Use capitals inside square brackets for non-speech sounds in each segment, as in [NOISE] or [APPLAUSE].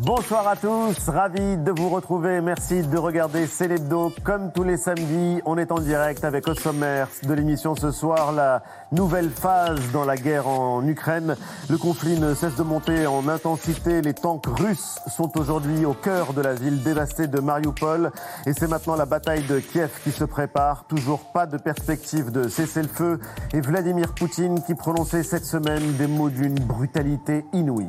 Bonsoir à tous, ravi de vous retrouver. Merci de regarder Célébdo. Comme tous les samedis, on est en direct avec au sommaire de l'émission ce soir la nouvelle phase dans la guerre en Ukraine. Le conflit ne cesse de monter en intensité. Les tanks russes sont aujourd'hui au cœur de la ville dévastée de Mariupol. Et c'est maintenant la bataille de Kiev qui se prépare. Toujours pas de perspective de cesser le feu. Et Vladimir Poutine qui prononçait cette semaine des mots d'une brutalité inouïe.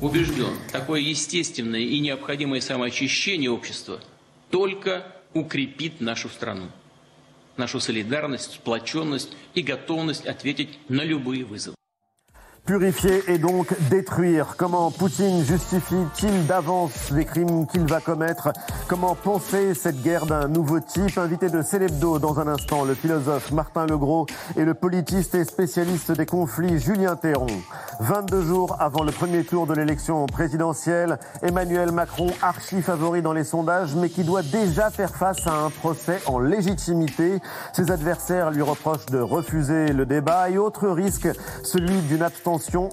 Убежден, такое естественное и необходимое самоочищение общества только укрепит нашу страну, нашу солидарность, сплоченность и готовность ответить на любые вызовы. Purifier et donc détruire. Comment Poutine justifie-t-il d'avance les crimes qu'il va commettre? Comment penser cette guerre d'un nouveau type? Invité de Célébdo dans un instant, le philosophe Martin Legros et le politiste et spécialiste des conflits Julien Théron. 22 jours avant le premier tour de l'élection présidentielle, Emmanuel Macron, archi favori dans les sondages, mais qui doit déjà faire face à un procès en légitimité. Ses adversaires lui reprochent de refuser le débat et autre risque, celui d'une abstention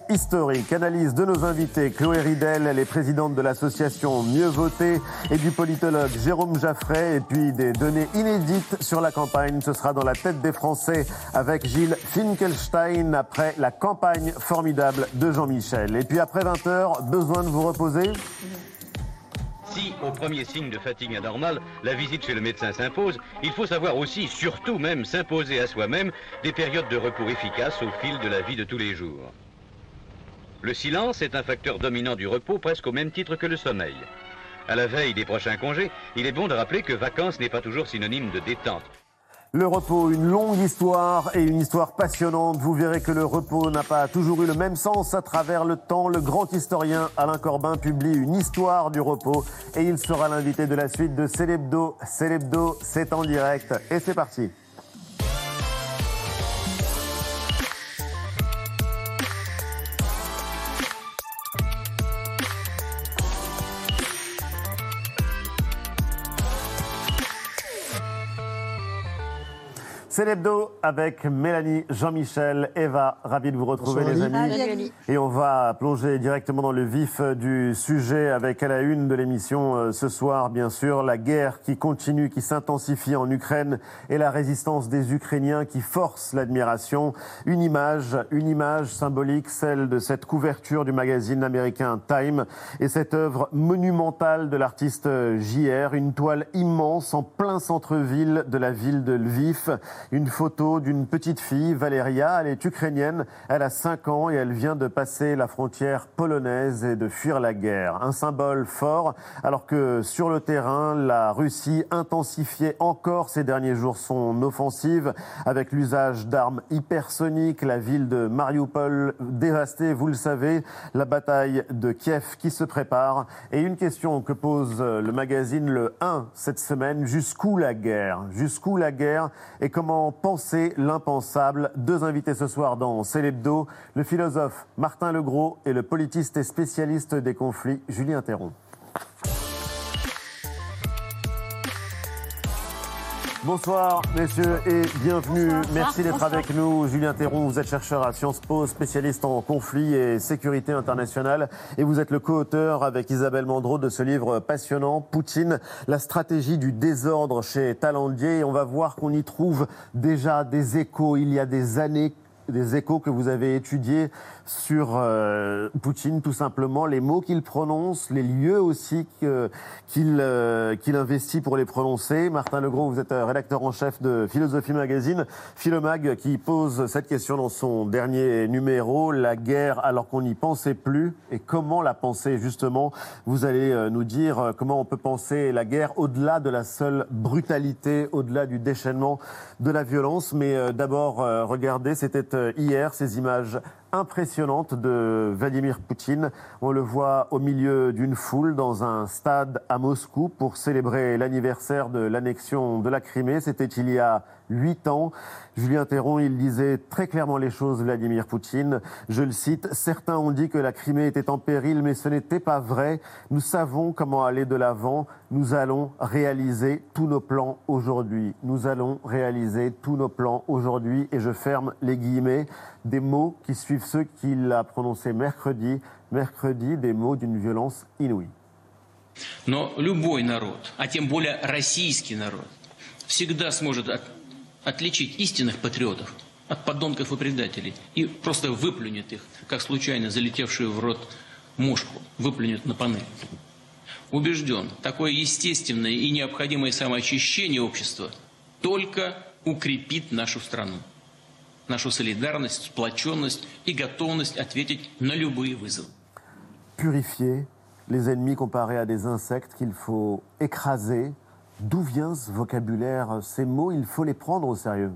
historique. Analyse de nos invités, Chloé Ridel, elle est présidente de l'association Mieux Voter et du politologue Jérôme Jaffray. Et puis des données inédites sur la campagne. Ce sera dans la tête des Français avec Gilles Finkelstein après la campagne formidable de Jean-Michel. Et puis après 20 heures, besoin de vous reposer? Si, au premier signe de fatigue anormale, la visite chez le médecin s'impose, il faut savoir aussi, surtout même, s'imposer à soi-même des périodes de repos efficaces au fil de la vie de tous les jours. Le silence est un facteur dominant du repos presque au même titre que le sommeil. À la veille des prochains congés, il est bon de rappeler que vacances n'est pas toujours synonyme de détente. Le repos, une longue histoire et une histoire passionnante. Vous verrez que le repos n'a pas toujours eu le même sens à travers le temps. Le grand historien Alain Corbin publie une histoire du repos et il sera l'invité de la suite de Célébdo. Célébdo, c'est en direct et c'est parti. C'est l'hebdo avec Mélanie, Jean-Michel, Eva. Ravi de vous retrouver, les amis. Et on va plonger directement dans le vif du sujet avec à la une de l'émission euh, ce soir, bien sûr, la guerre qui continue, qui s'intensifie en Ukraine et la résistance des Ukrainiens qui force l'admiration. Une image, une image symbolique, celle de cette couverture du magazine américain Time et cette œuvre monumentale de l'artiste JR, une toile immense en plein centre-ville de la ville de Lviv une photo d'une petite fille, Valéria. Elle est ukrainienne, elle a 5 ans et elle vient de passer la frontière polonaise et de fuir la guerre. Un symbole fort, alors que sur le terrain, la Russie intensifiait encore ces derniers jours son offensive avec l'usage d'armes hypersoniques, la ville de Mariupol dévastée, vous le savez, la bataille de Kiev qui se prépare. Et une question que pose le magazine Le 1 cette semaine, jusqu'où la guerre? Jusqu'où la guerre? Et comment penser l'impensable. Deux invités ce soir dans Célébdo, le philosophe Martin Legros et le politiste et spécialiste des conflits Julien Théron. Bonsoir, messieurs, et bienvenue. Merci d'être avec nous. Julien Théron, vous êtes chercheur à Sciences Po, spécialiste en conflits et sécurité internationale. Et vous êtes le co-auteur avec Isabelle Mandreau de ce livre passionnant, Poutine, la stratégie du désordre chez Talandier. Et on va voir qu'on y trouve déjà des échos il y a des années des échos que vous avez étudiés sur euh, Poutine, tout simplement, les mots qu'il prononce, les lieux aussi euh, qu'il investit pour les prononcer. Martin Legros, vous êtes euh, rédacteur en chef de Philosophie Magazine, Philomag, qui pose cette question dans son dernier numéro, la guerre alors qu'on n'y pensait plus, et comment la penser justement Vous allez nous dire comment on peut penser la guerre au-delà de la seule brutalité, au-delà du déchaînement de la violence. Mais d'abord, regardez, c'était euh, hier ces images impressionnante de Vladimir Poutine. On le voit au milieu d'une foule dans un stade à Moscou pour célébrer l'anniversaire de l'annexion de la Crimée. C'était il y a huit ans. Julien Théron, il disait très clairement les choses, Vladimir Poutine. Je le cite, certains ont dit que la Crimée était en péril, mais ce n'était pas vrai. Nous savons comment aller de l'avant. Nous allons réaliser tous nos plans aujourd'hui. Nous allons réaliser tous nos plans aujourd'hui. Et je ferme les guillemets des mots qui suivent suivent ceux qu'il a prononcés mercredi, mercredi des mots d'une violence inouïe. Но любой народ, а тем более российский народ, всегда сможет от- отличить истинных патриотов от подонков и предателей и просто выплюнет их, как случайно залетевшую в рот мушку, выплюнет на панель. Убежден, такое естественное и необходимое самоочищение общества только укрепит нашу страну, нашу солидарность, сплоченность и готовность ответить на любые вызовы. Purifier les ennemis comparés à des insectes qu'il faut écraser. D'où vient ce vocabulaire, ces mots Il faut les prendre au sérieux?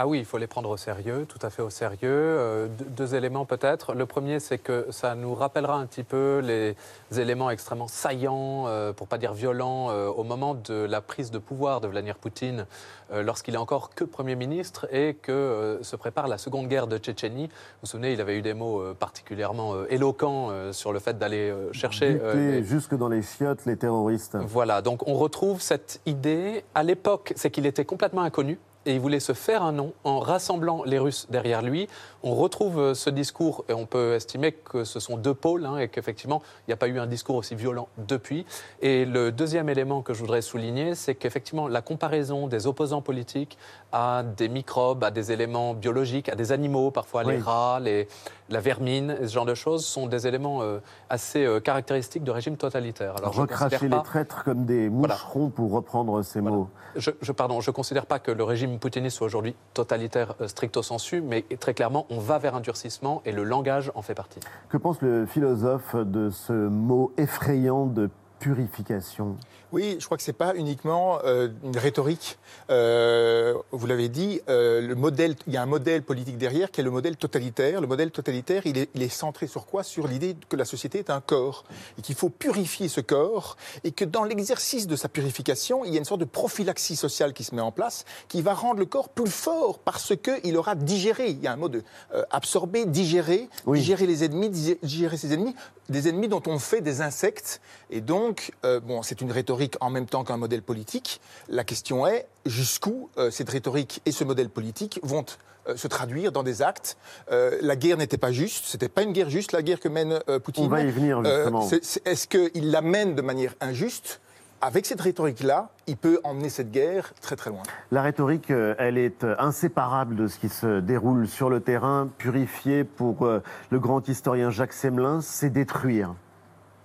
Ah oui, il faut les prendre au sérieux, tout à fait au sérieux. Euh, deux, deux éléments peut-être. Le premier, c'est que ça nous rappellera un petit peu les éléments extrêmement saillants, euh, pour pas dire violents, euh, au moment de la prise de pouvoir de Vladimir Poutine, lorsqu'il est encore que Premier ministre et que se prépare la seconde guerre de Tchétchénie. Vous vous souvenez, il avait eu des mots particulièrement éloquents sur le fait d'aller chercher... les- jusque dans les chiottes les terroristes. voilà, donc on retrouve cette idée. À l'époque, c'est qu'il était complètement inconnu. Et il voulait se faire un nom en rassemblant les Russes derrière lui. On retrouve euh, ce discours, et on peut estimer que ce sont deux pôles, hein, et qu'effectivement, il n'y a pas eu un discours aussi violent depuis. Et le deuxième élément que je voudrais souligner, c'est qu'effectivement, la comparaison des opposants politiques à des microbes, à des éléments biologiques, à des animaux, parfois les rats, les, la vermine, ce genre de choses, sont des éléments euh, assez euh, caractéristiques de régimes totalitaires. Alors, je Recracher considère les pas- traîtres comme des Voilà. moucherons, pour reprendre ces Voilà. mots. je, je, pardon, je considère pas que le régime poutiniste soit aujourd'hui totalitaire euh, stricto sensu, mais très clairement, on va vers un durcissement et le langage en fait partie. Que pense le philosophe de ce mot effrayant de purification Oui, je crois que c'est pas uniquement euh, une rhétorique. Euh, vous l'avez dit, euh, le modèle, il y a un modèle politique derrière qui est le modèle totalitaire. Le modèle totalitaire, il est, il est centré sur quoi? Sur l'idée que la société est un corps et qu'il faut purifier ce corps et que dans l'exercice de sa purification, il y a une sorte de prophylaxie sociale qui se met en place qui va rendre le corps plus fort parce qu'il aura digéré. Il y a un mot de absorber, digérer, Oui. digérer les ennemis, digé- digérer ses ennemis, des ennemis dont on fait des insectes. Et donc, euh, bon, c'est une rhétorique en même temps qu'un modèle politique. La question est jusqu'où euh, cette rhétorique et ce modèle politique vont euh, se traduire dans des actes? La guerre n'était pas juste, c'était pas une guerre juste, la guerre que mène Poutine. On va y venir, justement. Est-ce qu'il la mène de manière injuste? Avec cette rhétorique-là, il peut emmener cette guerre très très loin. La rhétorique, elle est inséparable de ce qui se déroule sur le terrain. Purifier, pour le grand historien Jacques Semelin, c'est détruire.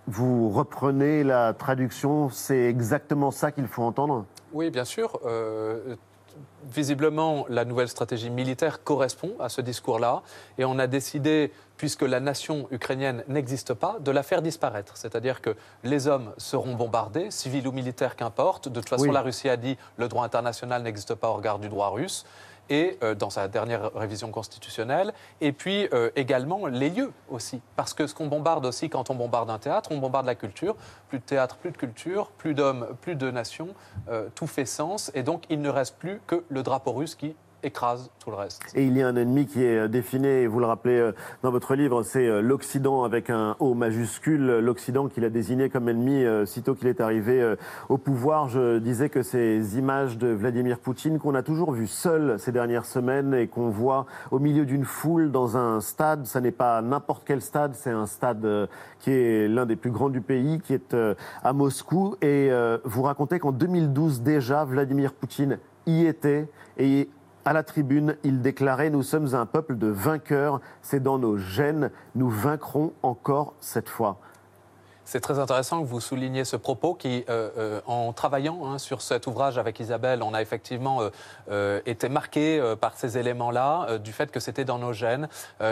Vous reprenez la traduction, c'est exactement ça qu'il faut entendre? Oui, bien sûr. euh, visiblement, la nouvelle stratégie militaire correspond à ce discours-là. Et on a décidé, puisque la nation ukrainienne n'existe pas, de la faire disparaître. C'est-à-dire que les hommes seront bombardés, civils ou militaires, qu'importe. De toute façon, Oui. la Russie a dit le droit international n'existe pas au regard du droit russe. Et euh, dans sa dernière révision constitutionnelle, et puis euh, également les lieux aussi. Parce que ce qu'on bombarde aussi quand on bombarde un théâtre, on bombarde la culture. Plus de théâtre, plus de culture, plus d'hommes, plus de nations, euh, tout fait sens. Et donc il ne reste plus que le drapeau russe qui écrase tout le reste. Et il y a un ennemi qui est euh, défini, et vous le rappelez euh, dans votre livre, c'est euh, l'Occident avec un O majuscule, l'Occident qu'il a désigné comme ennemi sitôt qu'il est arrivé au pouvoir. Je disais que ces images de Vladimir Poutine qu'on a toujours vu seul ces dernières semaines et qu'on voit au milieu d'une foule dans un stade, ça n'est pas n'importe quel stade, c'est un stade qui est l'un des plus grands du pays, qui est à Moscou. Et vous racontez qu'en 2012 déjà, Vladimir Poutine y était et à la tribune, il déclarait Nous sommes un peuple de vainqueurs, c'est dans nos gènes, nous vaincrons encore cette fois. C'est très intéressant que vous souligniez ce propos qui, euh, euh, en travaillant hein, sur cet ouvrage avec Isabelle, on a effectivement euh, été marqué par ces éléments-là, du fait que c'était dans nos gènes.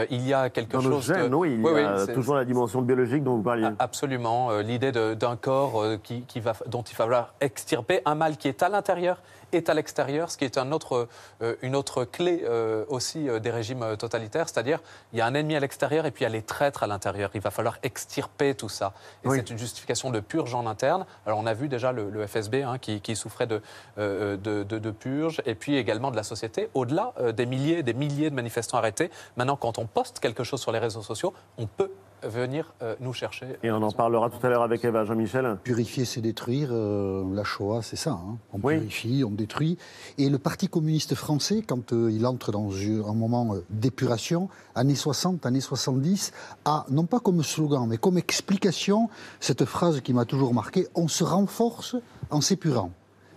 Il y a quelque Dans chose nos de- gènes, oui, il y a oui, toujours la dimension biologique dont vous parliez. Absolument. L'idée d'un corps qui, qui va, dont il va falloir extirper un mal qui est à l'intérieur et à l'extérieur, ce qui est un autre, euh, une autre clé euh, aussi euh, des régimes totalitaires, c'est-à-dire il y a un ennemi à l'extérieur et puis il y a les traîtres à l'intérieur. Il va falloir extirper tout ça. Et Oui. c'est une justification de purge en interne. Alors on a vu déjà le, le FSB hein, qui, qui souffrait de, de, de- de purge et puis également de la société. Au-delà des milliers des milliers de manifestants arrêtés, maintenant quand on poste quelque chose sur les réseaux sociaux, on peut venir euh, nous chercher. Et on en parlera tout à l'heure avec Eva. Jean-Michel Purifier, c'est détruire. Euh, la Shoah, c'est ça. Hein. On Oui. purifie, on détruit. Et le Parti communiste français, quand euh, il entre dans un moment euh, d'épuration, années 60, années 70, a, non pas comme slogan, mais comme explication, cette phrase qui m'a toujours marqué on se renforce en s'épurant.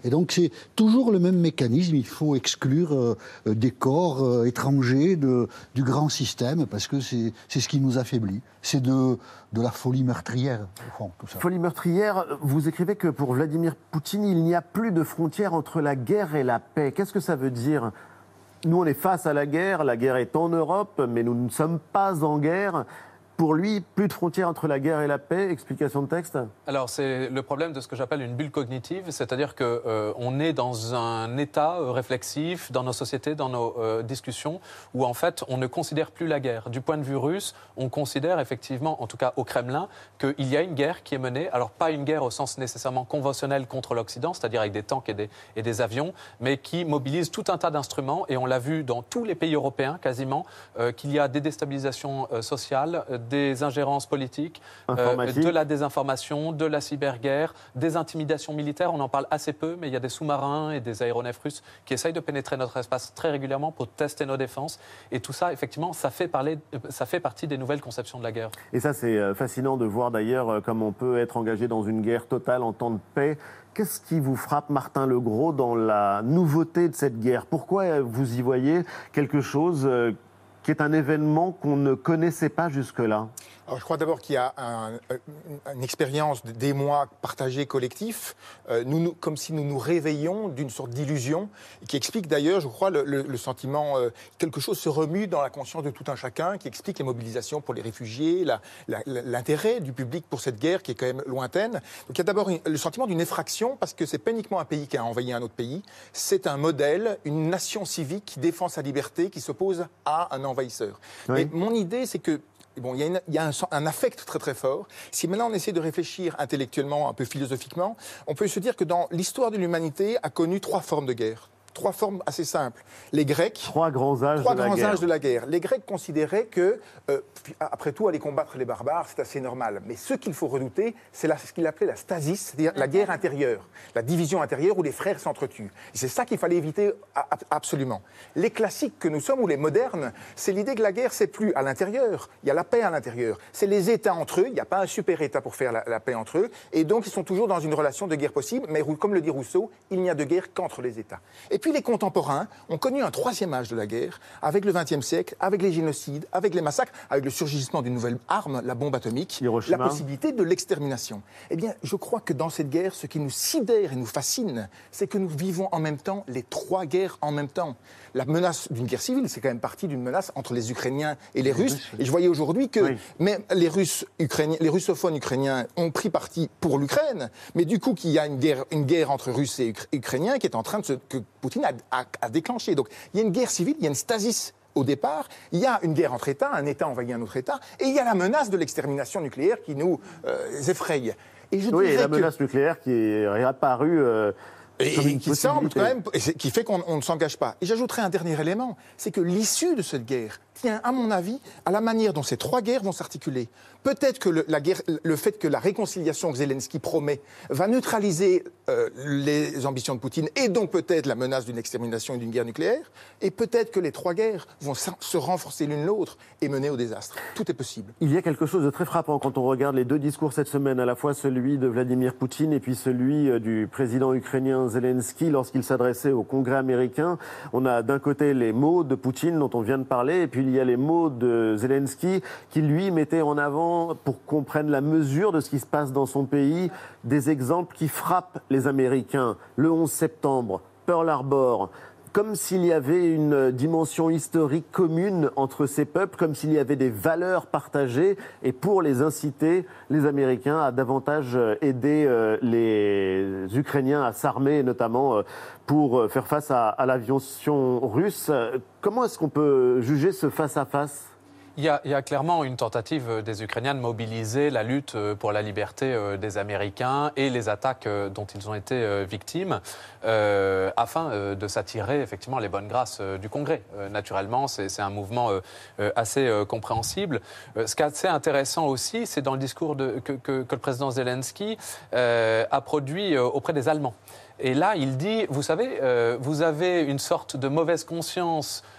Et donc c'est toujours le même mécanisme. Il faut exclure euh, euh, des corps euh, étrangers du grand système parce que c'est ce qui nous affaiblit. C'est de, de la folie meurtrière, au. Folie meurtrière, vous écrivez que pour Vladimir Poutine, il n'y a plus de frontière entre la guerre et la paix. Qu'est-ce que ça veut dire? Nous, on est face à la guerre, la guerre est en Europe, mais nous ne sommes pas en guerre. Pour lui, plus de frontières entre la guerre et la paix. Explication de texte Alors c'est le problème de ce que j'appelle une bulle cognitive, c'est-à-dire que euh, on est dans un état euh, réflexif dans nos sociétés, dans nos euh, discussions, où en fait on ne considère plus la guerre. Du point de vue russe, on considère effectivement, en tout cas au Kremlin, qu'il y a une guerre qui est menée. Alors pas une guerre au sens nécessairement conventionnel contre l'Occident, c'est-à-dire avec des tanks et des, et des avions, mais qui mobilise tout un tas d'instruments. Et on l'a vu dans tous les pays européens quasiment, qu'il y a des déstabilisations sociales, des ingérences politiques, euh, de la désinformation, de la cyberguerre, des intimidations militaires. On en parle assez peu, mais il y a des sous-marins et des aéronefs russes qui essayent de pénétrer notre espace très régulièrement pour tester nos défenses. Et tout ça, effectivement, ça fait, parler, euh, ça fait partie des nouvelles conceptions de la guerre. Et ça, c'est euh, fascinant de voir d'ailleurs comme on peut être engagé dans une guerre totale en temps de paix. Qu'est-ce qui vous frappe, Martin Legros, dans la nouveauté de cette guerre? Pourquoi vous y voyez quelque chose qui est un événement qu'on ne connaissait pas jusque-là Alors, je crois d'abord qu'il y a un- euh, une expérience des mois partagés collectifs, euh, nous, nous- comme si nous nous réveillons d'une sorte d'illusion, qui explique d'ailleurs, je crois, le, le- le sentiment, euh, quelque chose se remue dans la conscience de tout un chacun, qui explique les mobilisations pour les réfugiés, l'intérêt du public pour cette guerre qui est quand même lointaine. Donc il y a d'abord le sentiment d'une effraction, parce que c'est pas uniquement un pays qui a envahi un autre pays, c'est un modèle, une nation civique qui défend sa liberté, qui s'oppose à un envahisseur. Oui. Et mon idée, c'est que Bon, il y a, un, un affect très très fort. Si maintenant on essaie de réfléchir intellectuellement, un peu philosophiquement, on peut se dire que dans l'histoire de l'humanité a connu trois formes de guerre. Trois formes assez simples. Les Grecs, Trois grands âges trois de la grands guerre. âges de la guerre. Les Grecs considéraient que, euh, après tout, aller combattre les barbares, c'est assez normal. Mais ce qu'il faut redouter, c'est ce qu'il appelait la stasis, c'est-à-dire la guerre intérieure, la division intérieure où les frères s'entretuent. Et c'est ça qu'il fallait éviter absolument. Les classiques que nous sommes, ou les modernes, c'est l'idée que la guerre, c'est plus à l'intérieur, il y a la paix à l'intérieur. C'est les États entre eux, il n'y a pas un super-État pour faire la, la paix entre eux, et donc ils sont toujours dans une relation de guerre possible, mais comme le dit Rousseau, il n'y a de guerre qu'entre les États. Et puis les contemporains ont connu un troisième âge de la guerre, avec le XXe siècle, avec les génocides, avec les massacres, avec le surgissement d'une nouvelle arme, la bombe atomique, Hiroshima. la possibilité de l'extermination. Eh bien, je crois que dans cette guerre, ce qui nous sidère et nous fascine, c'est que nous vivons en même temps les trois guerres en même temps. La menace d'une guerre civile, c'est quand même partie d'une menace entre les Ukrainiens et les Russes. Et je voyais aujourd'hui que Oui. même les Russes ukrainiens, les russophones ukrainiens ont pris parti pour l'Ukraine, mais du coup qu'il y a une guerre, une guerre entre Russes et Ukra- Ukrainiens qui est en train de se, que Poutine a, a- a déclenché. Donc il y a une guerre civile, il y a une stasis au départ, il y a une guerre entre États, un État envahit un autre État, et il y a la menace de l'extermination nucléaire qui nous euh, effraie. Et je Oui, et la que- menace nucléaire qui est réapparue euh, et qui semble quand même, qui fait qu'on on ne s'engage pas. Et j'ajouterai un dernier élément, c'est que l'issue de cette guerre tient, à mon avis, à la manière dont ces trois guerres vont s'articuler. Peut-être que le, la guerre, le fait que la réconciliation que Zelensky promet va neutraliser euh, les ambitions de Poutine et donc peut-être la menace d'une extermination et d'une guerre nucléaire, et peut-être que les trois guerres vont se renforcer l'une l'autre et mener au désastre. Tout est possible. Il y a quelque chose de très frappant quand on regarde les deux discours cette semaine, à la fois celui de Vladimir Poutine et puis celui euh, du président ukrainien Zelensky lorsqu'il s'adressait au Congrès américain. On a d'un côté les mots de Poutine dont on vient de parler, et puis il y a les mots de Zelensky qui lui mettait en avant, pour qu'on prenne la mesure de ce qui se passe dans son pays, des exemples qui frappent les Américains. Le 11 septembre, Pearl Harbor, comme s'il y avait une dimension historique commune entre ces peuples, comme s'il y avait des valeurs partagées, et pour les inciter, les Américains, à davantage euh, aider euh, les Ukrainiens à s'armer, notamment euh, pour faire face à, à l'aviation russe. Comment est-ce qu'on peut juger ce face-à-face? Il y, a, clairement une tentative des Ukrainiens de mobiliser la lutte pour la liberté des Américains et les attaques dont ils ont été victimes euh, afin de s'attirer effectivement les bonnes grâces du Congrès. naturellement, c'est un mouvement assez compréhensible. ce qui est assez intéressant aussi, c'est dans le discours que, le président Zelensky a produit auprès des Allemands. Et là, il dit, vous savez, euh, vous avez une sorte de mauvaise conscience euh, euh,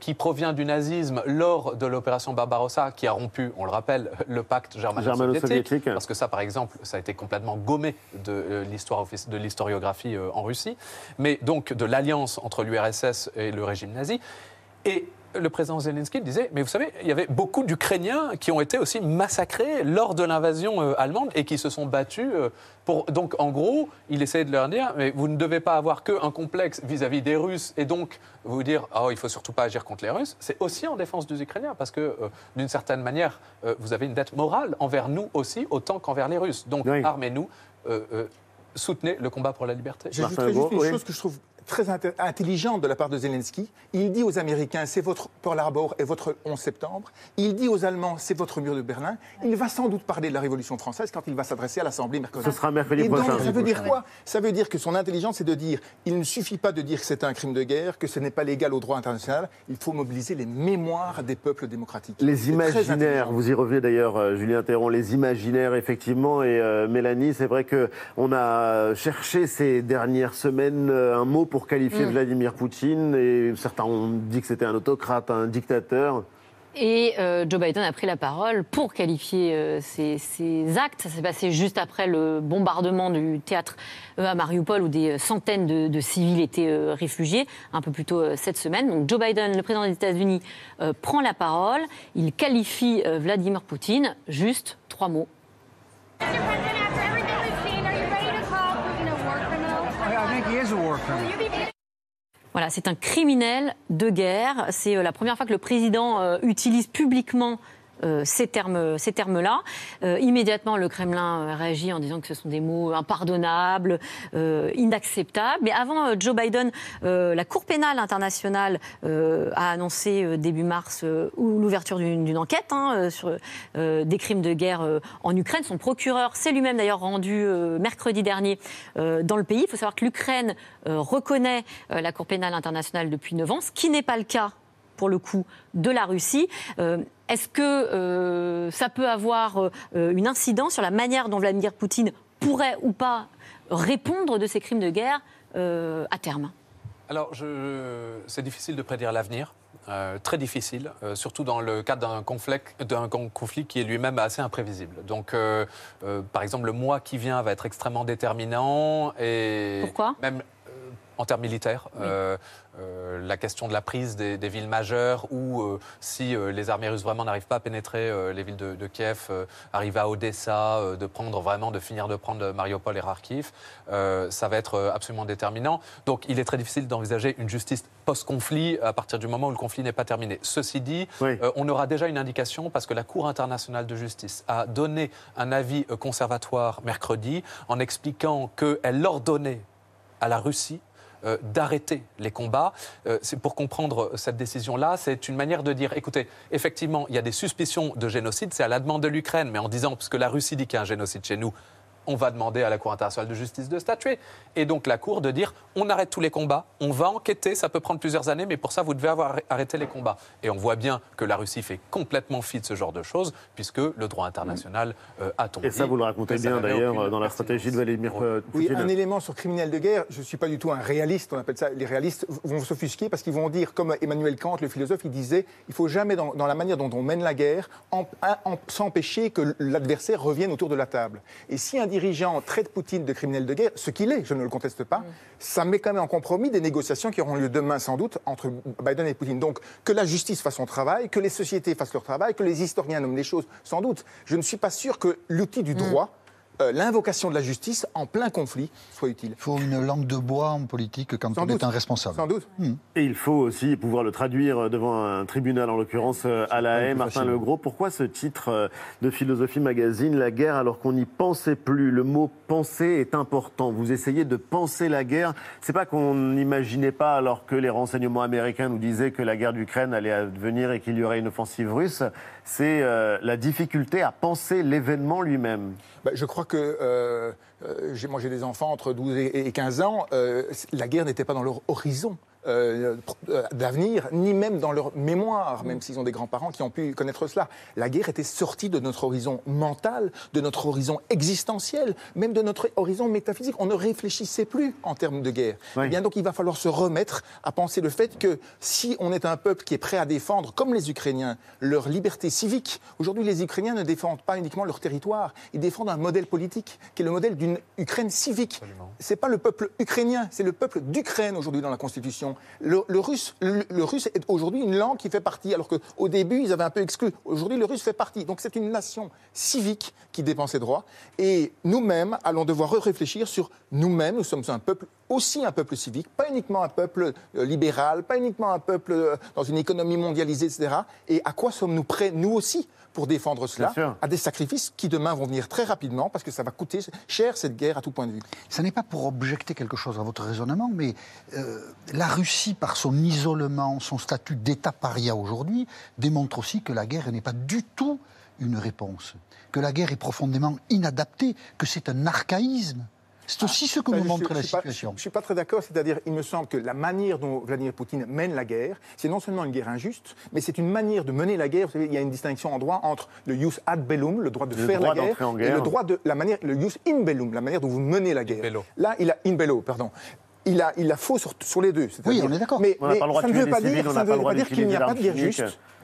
qui provient du nazisme lors de l'opération Barbarossa, qui a rompu, on le rappelle, le pacte germano-soviétique. parce que ça, par exemple, ça a été complètement gommé de l'histoire de l'historiographie en Russie. Mais donc de l'alliance entre l'URSS et le régime nazi. Et le président Zelensky disait, mais vous savez, il y avait beaucoup d'Ukrainiens qui ont été aussi massacrés lors de l'invasion euh, allemande et qui se sont battus euh, pour... Donc, en gros, il essayait de leur dire, mais vous ne devez pas avoir qu'un complexe vis-à-vis des Russes et donc vous dire, oh, il faut surtout pas agir contre les Russes. C'est aussi en défense des Ukrainiens parce que, euh, d'une certaine manière, vous avez une dette morale envers nous aussi, autant qu'envers les Russes. Donc, armez-nous. soutenez le combat pour la liberté. J'ajouterais juste une chose que je trouve très intelligente de la part de Zelensky. Il dit aux Américains, c'est votre Pearl Harbor et votre 11 septembre. Il dit aux Allemands, c'est votre mur de Berlin. Il va sans doute parler de la Révolution française quand il va s'adresser à l'Assemblée mercredi. Ce sera mercredi et prochain. Donc, ça veut dire quoi Ça veut dire que son intelligence, c'est de dire, il ne suffit pas de dire que c'est un crime de guerre, que ce n'est pas légal au droit international. Il faut mobiliser les mémoires des peuples démocratiques. Les imaginaires, vous y revenez d'ailleurs, euh, Julien Théron, les imaginaires, effectivement. Et euh, Mélanie, c'est vrai qu'on a cherché ces dernières semaines euh, un mot pour pour qualifier mm. Vladimir Poutine. Et certains ont dit que c'était un autocrate, un dictateur. Et euh, Joe Biden a pris la parole pour qualifier euh, ces, actes. Ça s'est passé juste après le bombardement du théâtre euh, à Mariupol où des centaines de, civils étaient réfugiés, un peu plus tôt cette semaine. Donc Joe Biden, le président des États-Unis, prend la parole. Il qualifie Vladimir Poutine, juste trois mots. Voilà, c'est un criminel de guerre. C'est euh, la première fois que le président euh, utilise publiquement euh, ces termes, ces termes-là. Euh, immédiatement, le Kremlin euh, réagit en disant que ce sont des mots impardonnables, inacceptables. Mais avant Joe Biden, la Cour pénale internationale a annoncé début mars l'ouverture d'une enquête hein, sur des crimes de guerre en Ukraine. Son procureur s'est lui-même d'ailleurs rendu mercredi dernier dans le pays. Il faut savoir que l'Ukraine reconnaît la Cour pénale internationale depuis 9 ans, ce qui n'est pas le cas pour le coup, de la Russie. Euh, est-ce que euh, ça peut avoir euh, une incidence sur la manière dont Vladimir Poutine pourrait ou pas répondre de ces crimes de guerre à terme? Alors, c'est difficile de prédire l'avenir. très difficile, surtout dans le cadre d'un conflit, conflit, qui est lui-même assez imprévisible. Donc, par exemple, le mois qui vient va être extrêmement déterminant et Pourquoi? même en termes militaires. Euh, la question de la prise des, villes majeures ou euh, si euh, les armées russes vraiment n'arrivent pas à pénétrer les villes de, Kiev, arriver à Odessa, de prendre vraiment, de finir de prendre Mariupol et Kharkiv, ça va être absolument déterminant. Donc il est très difficile d'envisager une justice post-conflit à partir du moment où le conflit n'est pas terminé. Ceci dit, on aura déjà une indication parce que la Cour internationale de justice a donné un avis conservatoire mercredi en expliquant qu'elle ordonnait à la Russie euh, d'arrêter les combats. Euh, pour comprendre cette décision-là, c'est une manière de dire, écoutez, effectivement, il y a des suspicions de génocide, c'est à la demande de l'Ukraine, mais en disant, parce que la Russie dit qu'il y a un génocide chez nous, on va demander à la Cour internationale de justice de statuer. Et donc la Cour de dire on arrête tous les combats, on va enquêter, ça peut prendre plusieurs années, mais pour ça, vous devez avoir arrêté les combats. Et on voit bien que la Russie fait complètement fi de ce genre de choses, puisque le droit international euh, a tombé. Et ça, vous le racontez bien d'ailleurs dans la stratégie de Vladimir Poutine. Oui, un élément sur criminel de guerre, je ne suis pas du tout un réaliste, on appelle ça, les réalistes vont s'offusquer parce qu'ils vont dire, comme Emmanuel Kant, le philosophe, il disait, il faut jamais, dans, la manière dont on mène la guerre, s'empêcher que l'adversaire revienne autour de la table. Et si un dirigeant traite Poutine de criminel de guerre, ce qu'il est, je ne le conteste pas, ça met quand même en compromis des négociations qui auront lieu demain sans doute entre Biden et Poutine. Donc que la justice fasse son travail, que les sociétés fassent leur travail, que les historiens nomment les choses, sans doute. Je ne suis pas sûr que l'outil du droit euh, l'invocation de la justice en plein conflit soit utile. Il faut une langue de bois en politique quand Sans on doute. est un responsable. Sans doute. Et il faut aussi pouvoir le traduire devant un tribunal, en l'occurrence euh, à la haie. Martin facile. Legros, pourquoi ce titre euh, de Philosophie Magazine, La guerre alors qu'on n'y pensait plus? Le mot penser est important. Vous essayez de penser la guerre. C'est pas qu'on n'imaginait pas, alors que les renseignements américains nous disaient que la guerre d'Ukraine allait advenir et qu'il y aurait une offensive russe. C'est euh, la difficulté à penser l'événement lui-même. Bah, je crois que euh, euh, j'ai- j'ai des enfants entre 12 et et 15 ans. la guerre n'était pas dans leur horizon. Euh, d'avenir, ni même dans leur mémoire, même s'ils ont des grands-parents qui ont pu connaître cela. La guerre était sortie de notre horizon mental, de notre horizon existentiel, même de notre horizon métaphysique. On ne réfléchissait plus en termes de guerre. Oui. Eh bien, donc il va falloir se remettre à penser le fait que si on est un peuple qui est prêt à défendre, comme les Ukrainiens, leur liberté civique, aujourd'hui les Ukrainiens ne défendent pas uniquement leur territoire, ils défendent un modèle politique qui est le modèle d'une Ukraine civique. C'est pas le peuple ukrainien, c'est le peuple d'Ukraine aujourd'hui dans la Constitution. Le, russe, russe est aujourd'hui une langue qui fait partie, alors qu'au début ils avaient un peu exclu. Aujourd'hui le russe fait partie. Donc c'est une nation civique qui défend ses droits. Et nous-mêmes allons devoir réfléchir sur nous-mêmes. Nous sommes un peuple aussi un peuple civique, pas uniquement un peuple euh, libéral, pas uniquement un peuple euh, dans une économie mondialisée, etc. Et à quoi sommes-nous prêts, nous aussi, pour défendre cela. À des sacrifices qui demain vont venir très rapidement parce que ça va coûter cher cette guerre à tout point de vue. Ce n'est pas pour objecter quelque chose à votre raisonnement, mais euh, la Russie, par son isolement, son statut d'État paria aujourd'hui, démontre aussi que la guerre n'est pas du tout une réponse, que la guerre est profondément inadaptée, que c'est un archaïsme. C'est aussi ce que nous je montre suis- la je suis pas- situation. Je ne suis pas très d'accord, c'est-à-dire, il me semble que la manière dont Vladimir Poutine mène la guerre, c'est non seulement une guerre injuste, mais c'est une manière de mener la guerre. Vous savez, il y a une distinction en droit entre le jus ad bellum, le droit de Le faire droit la guerre, et le droit de la manière, le jus in bellum, la manière dont vous menez la guerre. bello. Là, il a in bello, pardon. Il a, il a faux sur, sur les deux. c'est-à-dire- Oui, on est d'accord. Mais, On n'a mais pas le droit ça ne veut pas dire, qu'il n'y a pas de guerre juste.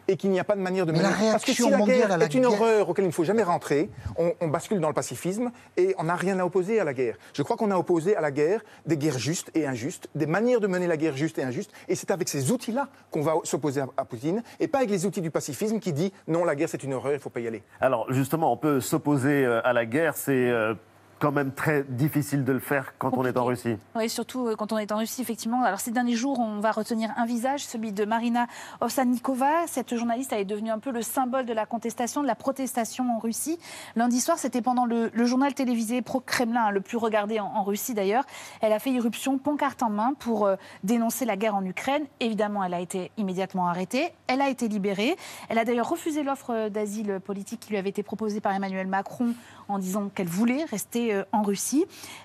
Et qu'il n'y a pas de manière de Mais mener. la Parce que si la guerre à la est une guerre- horreur auquel il ne faut jamais rentrer, on, on bascule dans le pacifisme et on n'a rien à opposer à la guerre. Je crois qu'on a opposé à la guerre des guerres justes et injustes, des manières de mener la guerre juste et injuste, et c'est avec ces outils-là qu'on va s'opposer à, à Poutine, et pas avec les outils du pacifisme qui dit non, la guerre c'est une horreur, il ne faut pas y aller. Alors justement, on peut s'opposer euh, à la guerre, c'est euh, quand même très difficile de le faire quand on est en Russie. Oui, surtout euh, quand on est en Russie, effectivement. Alors, ces derniers jours, on va retenir un visage, celui de Marina Ovsanikova. Cette journaliste elle est devenue un peu le symbole de la contestation, de la protestation en Russie. Lundi soir, c'était pendant le, le journal télévisé pro-Kremlin, hein, le plus regardé en, en Russie d'ailleurs. Elle a fait irruption, pancarte en main, pour euh, dénoncer la guerre en Ukraine. Évidemment, elle a été immédiatement arrêtée. Elle a été libérée. Elle a d'ailleurs refusé l'offre d'asile politique qui lui avait été proposée par Emmanuel Macron en disant qu'elle voulait rester euh, en Russie.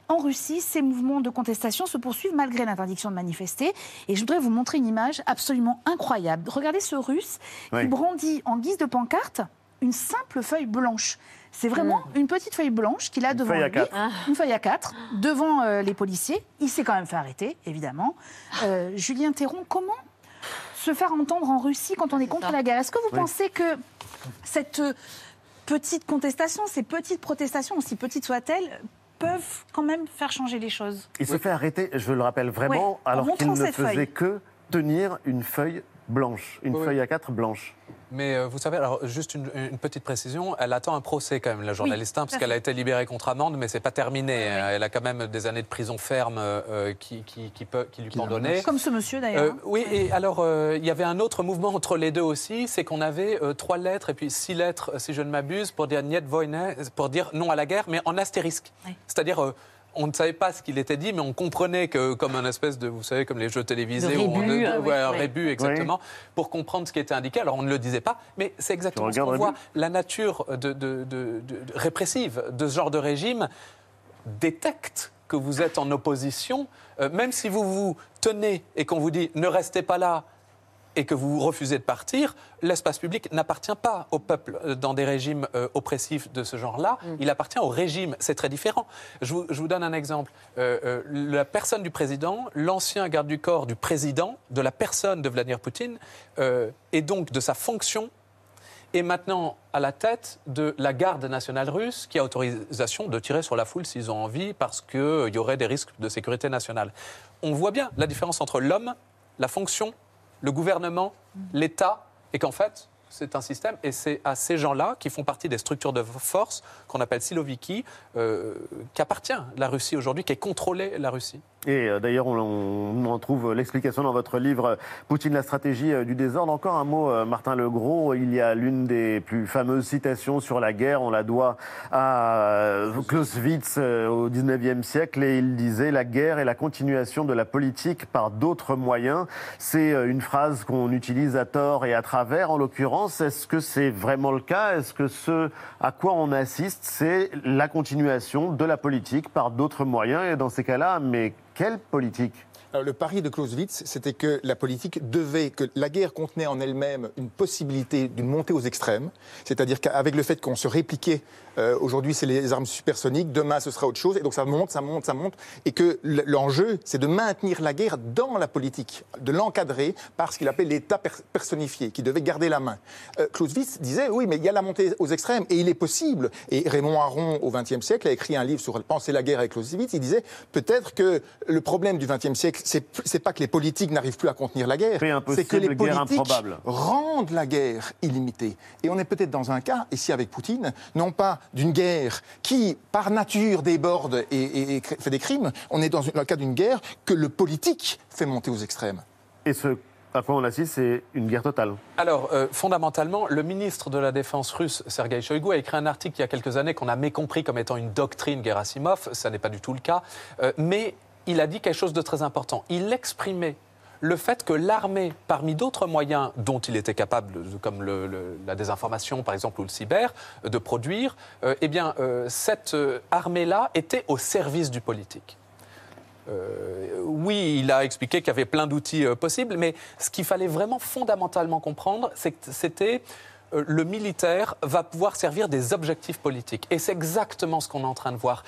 En Russie, ces mouvements de contestation se poursuivent malgré l'interdiction de manifester. Et je voudrais vous montrer une image absolument incroyable. Regardez ce Russe Oui. qui brandit en guise de pancarte une simple feuille blanche. C'est vraiment une petite feuille blanche qu'il a devant feuille à lui, quatre. une feuille à quatre, devant euh, les policiers. Il s'est quand même fait arrêter, évidemment. Euh, Julien Théron, comment se faire entendre en Russie quand on est contre ça. la guerre? Est-ce que vous Oui. pensez que cette euh, petite contestation, ces petites protestations, aussi petites soient-elles, peuvent quand même faire changer les choses. Il se fait arrêter, je le rappelle vraiment, alors qu'il ne faisait feuille. que tenir une feuille blanche, une Oui, oui. feuille à quatre blanche. Mais euh, vous savez, alors juste une, une petite précision, elle attend un procès quand même, la journaliste, hein, tout parce qu'elle a été libérée contre amende, mais c'est pas terminé. Elle a quand même des années de prison ferme euh, qui, qui, qui, peut, qui lui pendonnaient. Comme ce monsieur d'ailleurs. Euh, hein. oui, et alors euh, il y avait un autre mouvement entre les deux aussi, c'est qu'on avait euh, trois lettres et puis six lettres, si je ne m'abuse, pour dire niet pour dire non à la guerre, mais en astérisque. Oui. C'est-à-dire, euh, on ne savait pas ce qu'il était dit, mais on comprenait que, comme un espèce de, vous savez, comme les jeux télévisés, où on- euh, ouais, un oui. rébus exactement, pour comprendre ce qui était indiqué. Alors on ne le disait pas, mais c'est exactement ce qu'on voit. La nature de- répressive de ce genre de régime détecte que vous êtes en opposition, euh, même si vous vous tenez et qu'on vous dit ne restez pas là et que vous refusez de partir, l'espace public n'appartient pas au peuple euh, dans des régimes euh, oppressifs de ce genre-là. Il appartient au régime. C'est très différent. Je vous, je vous donne un exemple. Euh, euh, la personne du président, l'ancien garde du corps du président, de la personne de Vladimir Poutine, et donc de sa fonction, est maintenant à la tête de la garde nationale russe qui a autorisation de tirer sur la foule s'ils ont envie parce qu'il y aurait des risques de sécurité nationale. On voit bien la différence entre l'homme, la fonction, le gouvernement, l'État, et qu'en fait, c'est un système, et c'est à ces gens-là, qui font partie des structures de force qu'on appelle Siloviki, euh, qu'appartient la Russie aujourd'hui, qui est contrôlée la Russie. Et euh, d'ailleurs, on, en trouve l'explication dans votre livre Poutine, la stratégie euh, du désordre. Encore un mot, euh, Martin Legros. Il y a l'une des plus fameuses citations sur la guerre. On la doit à Clausewitz au 19e siècle. Et il disait La guerre est la continuation de la politique par d'autres moyens. C'est une phrase qu'on utilise à tort et à travers, en l'occurrence. Est-ce que c'est vraiment le cas? Est-ce que ce à quoi on assiste, c'est la continuation de la politique par d'autres moyens? Et dans ces cas-là, mais quelle politique le pari de Clausewitz, c'était que la politique devait, que la guerre contenait en elle-même une possibilité d'une montée aux extrêmes, c'est-à-dire qu'avec le fait qu'on se répliquait euh, aujourd'hui, c'est les armes supersoniques. Demain, ce sera autre chose. Et donc, ça monte, ça monte, ça monte. Et que l'enjeu, c'est de maintenir la guerre dans la politique, de l'encadrer par ce qu'il appelle l'État personnifié, qui devait garder la main. Euh, Clausewitz disait, oui, mais il y a la montée aux extrêmes. Et il est possible. Et Raymond Aron, au XXe siècle, a écrit un livre sur Penser la guerre avec Clausewitz. Il disait, peut-être que le problème du XXe siècle, c'est pas que les politiques n'arrivent plus à contenir la guerre. C'est que les politiques rendent la guerre illimitée. Et on est peut-être dans un cas, ici avec Poutine, non pas d'une guerre qui, par nature, déborde et, fait des crimes. On est dans le cas d'une guerre que le politique fait monter aux extrêmes. Et ce à quoi on assiste, c'est une guerre totale. Alors, euh, fondamentalement, le ministre de la Défense russe, Sergei Shoigu, a écrit un article il y a quelques années qu'on a mécompris comme étant une doctrine Gerasimov. Ça n'est pas du tout le cas. Euh, mais il a dit quelque chose de très important. Il exprimait le fait que l'armée, parmi d'autres moyens dont il était capable, comme la désinformation par exemple ou le cyber, de produire, euh, eh bien, euh, cette euh, armée-là était au service du politique. oui, il a expliqué qu'il y avait plein d'outils possibles, mais ce qu'il fallait vraiment fondamentalement comprendre, c'était le militaire va pouvoir servir des objectifs politiques. Et c'est exactement ce qu'on est en train de voir.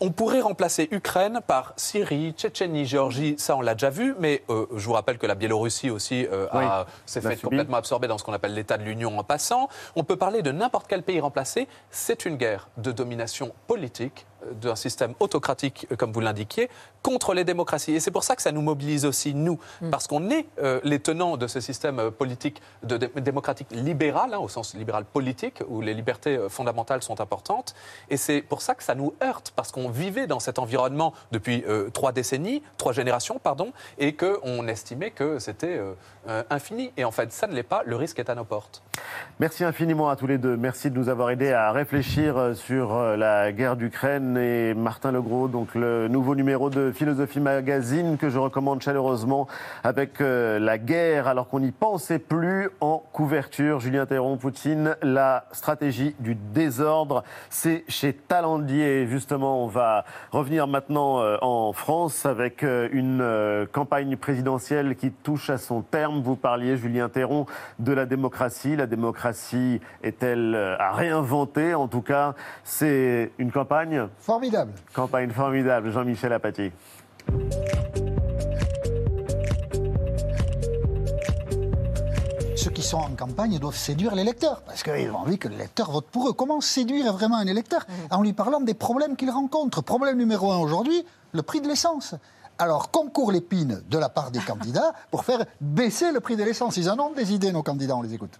On pourrait remplacer Ukraine par Syrie, Tchétchénie, Géorgie, ça on l'a déjà vu, mais euh, je vous rappelle que la Biélorussie aussi euh, s'est fait complètement absorber dans ce qu'on appelle l'état de l'Union en passant. On peut parler de n'importe quel pays remplacé, c'est une guerre de domination politique d'un système autocratique, euh, comme vous l'indiquiez, contre les démocraties. Et c'est pour ça que ça nous mobilise aussi, nous, mm. parce qu'on est euh, les tenants de ce système euh, politique de, démocratique libéral, hein, au sens libéral politique, où les libertés fondamentales sont importantes. Et c'est pour ça que ça nous heurte, parce qu'on vivait dans cet environnement depuis trois décennies, trois générations, pardon, et qu'on estimait que c'était infini. Et en fait, ça ne l'est pas, le risque est à nos portes. Merci infiniment à tous les deux. Merci de nous avoir aidés à réfléchir sur la guerre d'Ukraine et Martin Legros, donc le nouveau numéro de Philosophie Magazine que je recommande chaleureusement avec euh, la guerre alors qu'on n'y pensait plus en couverture. Julien Théron, Poutine, la stratégie du désordre, c'est chez Talandier. Justement, on va revenir maintenant euh, en France avec euh, une campagne présidentielle qui touche à son terme. Vous parliez, Julien Théron, de la démocratie. La démocratie est-elle à réinventer? En tout cas, c'est une campagne Formidable. Campagne formidable, Jean-Michel Apathy. Ceux qui sont en campagne doivent séduire les lecteurs, parce qu'ils ont envie que le lecteur vote pour eux. Comment séduire vraiment un électeur mmh. En lui parlant des problèmes qu'il rencontre? Problème numéro un aujourd'hui, le prix de l'essence. Alors, concours l'épine de la part des candidats pour faire baisser le prix de l'essence. Ils en ont des idées, nos candidats, on les écoute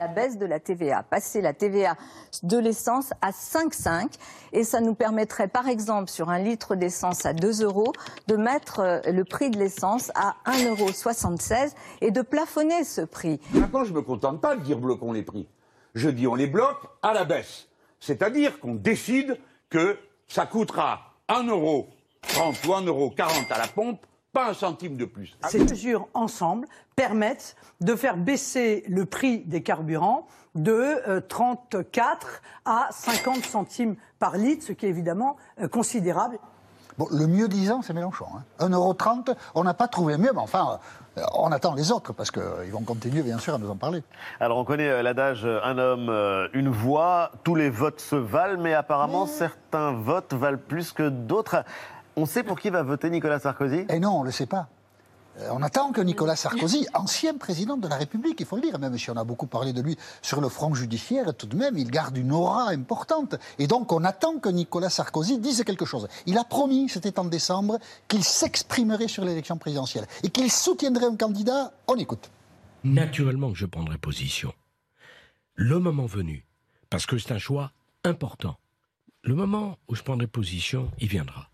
la baisse de la TVA, passer la TVA de l'essence à 5,5 et ça nous permettrait par exemple sur un litre d'essence à 2 euros de mettre euh, le prix de l'essence à 1,76 euros et de plafonner ce prix. Maintenant, je ne me contente pas de dire bloquons les prix. Je dis on les bloque à la baisse. C'est-à-dire qu'on décide que ça coûtera 1,30 euro ou 1,40 euro à la pompe pas un centime de plus. Ces mesures ensemble permettent de faire baisser le prix des carburants de 34 euh, à 50 centimes par litre, ce qui est évidemment euh, considérable. Bon, le mieux disant, c'est Mélenchon. Hein. 1,30€, on n'a pas trouvé mieux, mais enfin, euh, on attend les autres parce qu'ils vont continuer, bien sûr, à nous en parler. Alors, on connaît l'adage un homme, une voix, tous les votes se valent, mais apparemment, certains votes valent plus que d'autres. On sait pour qui va voter Nicolas Sarkozy? Eh non, on ne le sait pas. Euh, on attend que Nicolas Sarkozy, ancien président de la République, il faut le dire, même si on a beaucoup parlé de lui sur le front judiciaire, tout de même, il garde une aura importante. Et donc, on attend que Nicolas Sarkozy dise quelque chose. Il a promis, c'était en décembre, qu'il s'exprimerait sur l'élection présidentielle et qu'il soutiendrait un candidat. On écoute. Naturellement que je prendrai position. le moment venu, parce que c'est un choix important, le moment où je prendrai position, il viendra.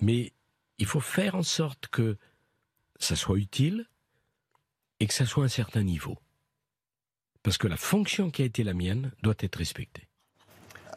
Mais il faut faire en sorte que ça soit utile et que ça soit à un certain niveau. Parce que la fonction qui a été la mienne doit être respectée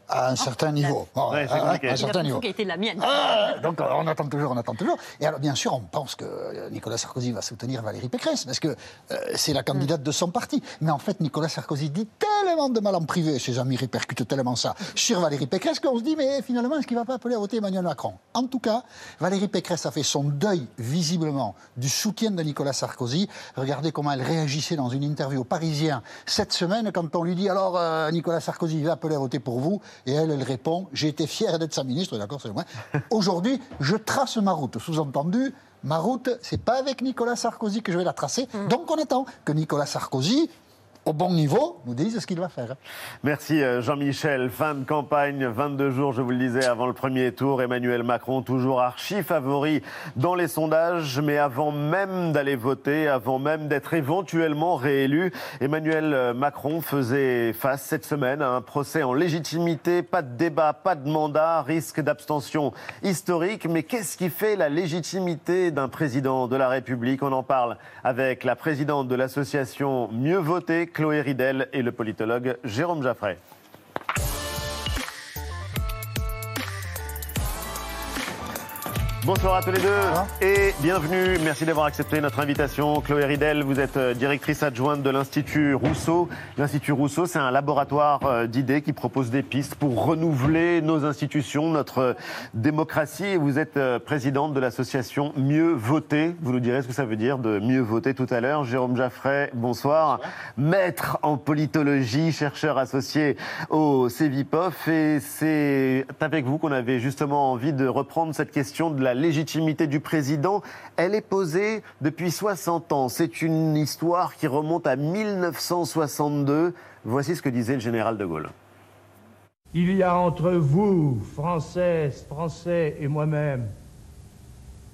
à un certain niveau. Bon, ouais, à, à, un certain niveau. qui a été la mienne. Ah, donc on attend toujours, on attend toujours. Et alors bien sûr, on pense que Nicolas Sarkozy va soutenir Valérie Pécresse parce que euh, c'est la candidate de son parti. Mais en fait, Nicolas Sarkozy dit tellement de mal en privé, ses amis répercutent tellement ça sur Valérie Pécresse qu'on se dit mais finalement est-ce qu'il va pas appeler à voter Emmanuel Macron? En tout cas, Valérie Pécresse a fait son deuil visiblement du soutien de Nicolas Sarkozy. Regardez comment elle réagissait dans une interview au Parisien cette semaine quand on lui dit alors euh, Nicolas Sarkozy va appeler à voter pour vous et elle, elle répond J'ai été fière d'être sa ministre, d'accord, c'est moi. [LAUGHS] Aujourd'hui, je trace ma route. Sous-entendu, ma route, c'est pas avec Nicolas Sarkozy que je vais la tracer. Donc on attend que Nicolas Sarkozy au bon niveau, nous disent ce qu'il va faire. Merci euh, Jean-Michel. Fin de campagne, 22 jours, je vous le disais, avant le premier tour. Emmanuel Macron, toujours archi favori dans les sondages, mais avant même d'aller voter, avant même d'être éventuellement réélu, Emmanuel euh, Macron faisait face cette semaine à un procès en légitimité. Pas de débat, pas de mandat, risque d'abstention historique. Mais qu'est-ce qui fait la légitimité d'un président de la République? On en parle avec la présidente de l'association Mieux Voter, Chloé Ridel et le politologue Jérôme Jaffray. Bonsoir à tous les deux et bienvenue. Merci d'avoir accepté notre invitation. Chloé Ridel, vous êtes euh, directrice adjointe de l'Institut Rousseau. L'Institut Rousseau, c'est un laboratoire euh, d'idées qui propose des pistes pour renouveler nos institutions, notre démocratie. vous êtes euh, présidente de l'association Mieux Voter. Vous nous direz ce que ça veut dire de mieux voter tout à l'heure. Jérôme Jaffray, bonsoir. Maître en politologie, chercheur associé au CEVIPOF. Et c'est avec vous qu'on avait justement envie de reprendre cette question de la légitimité du président, elle est posée depuis 60 ans. C'est une histoire qui remonte à 1962. Voici ce que disait le général de Gaulle. Il y a entre vous, Françaises, Français et moi-même,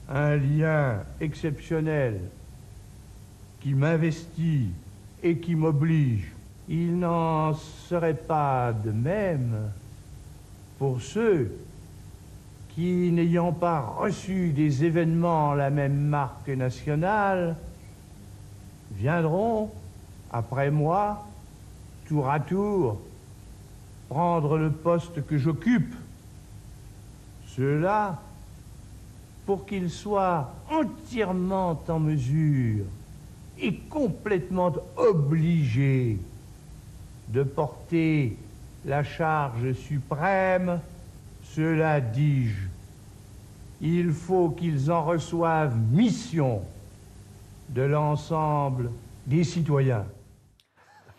un lien exceptionnel qui m'investit et qui m'oblige. Il n'en serait pas de même pour ceux qui, n'ayant pas reçu des événements la même marque nationale, viendront, après moi, tour à tour, prendre le poste que j'occupe. Cela pour qu'ils soient entièrement en mesure et complètement obligés de porter la charge suprême cela dis-je, il faut qu'ils en reçoivent mission de l'ensemble des citoyens.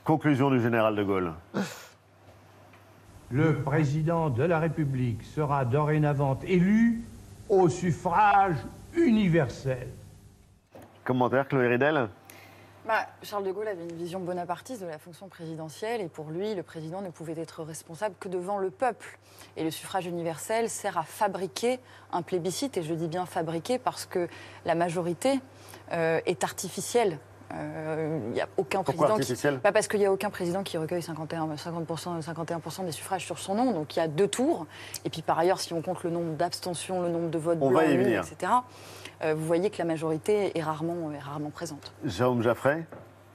Conclusion du général de Gaulle. Le président de la République sera dorénavant élu au suffrage universel. Commentaire, Chloé Ridel bah, Charles de Gaulle avait une vision bonapartiste de la fonction présidentielle et pour lui, le président ne pouvait être responsable que devant le peuple. Et le suffrage universel sert à fabriquer un plébiscite, et je dis bien fabriquer parce que la majorité euh, est artificielle. Il euh, n'y a aucun Pourquoi président. Qui... Pas parce qu'il n'y a aucun président qui recueille 51, 50%, 51 des suffrages sur son nom. Donc il y a deux tours. Et puis par ailleurs, si on compte le nombre d'abstentions, le nombre de votes on blancs, va y nuls, venir. etc., vous voyez que la majorité est rarement, est rarement présente. Jérôme Jaffray?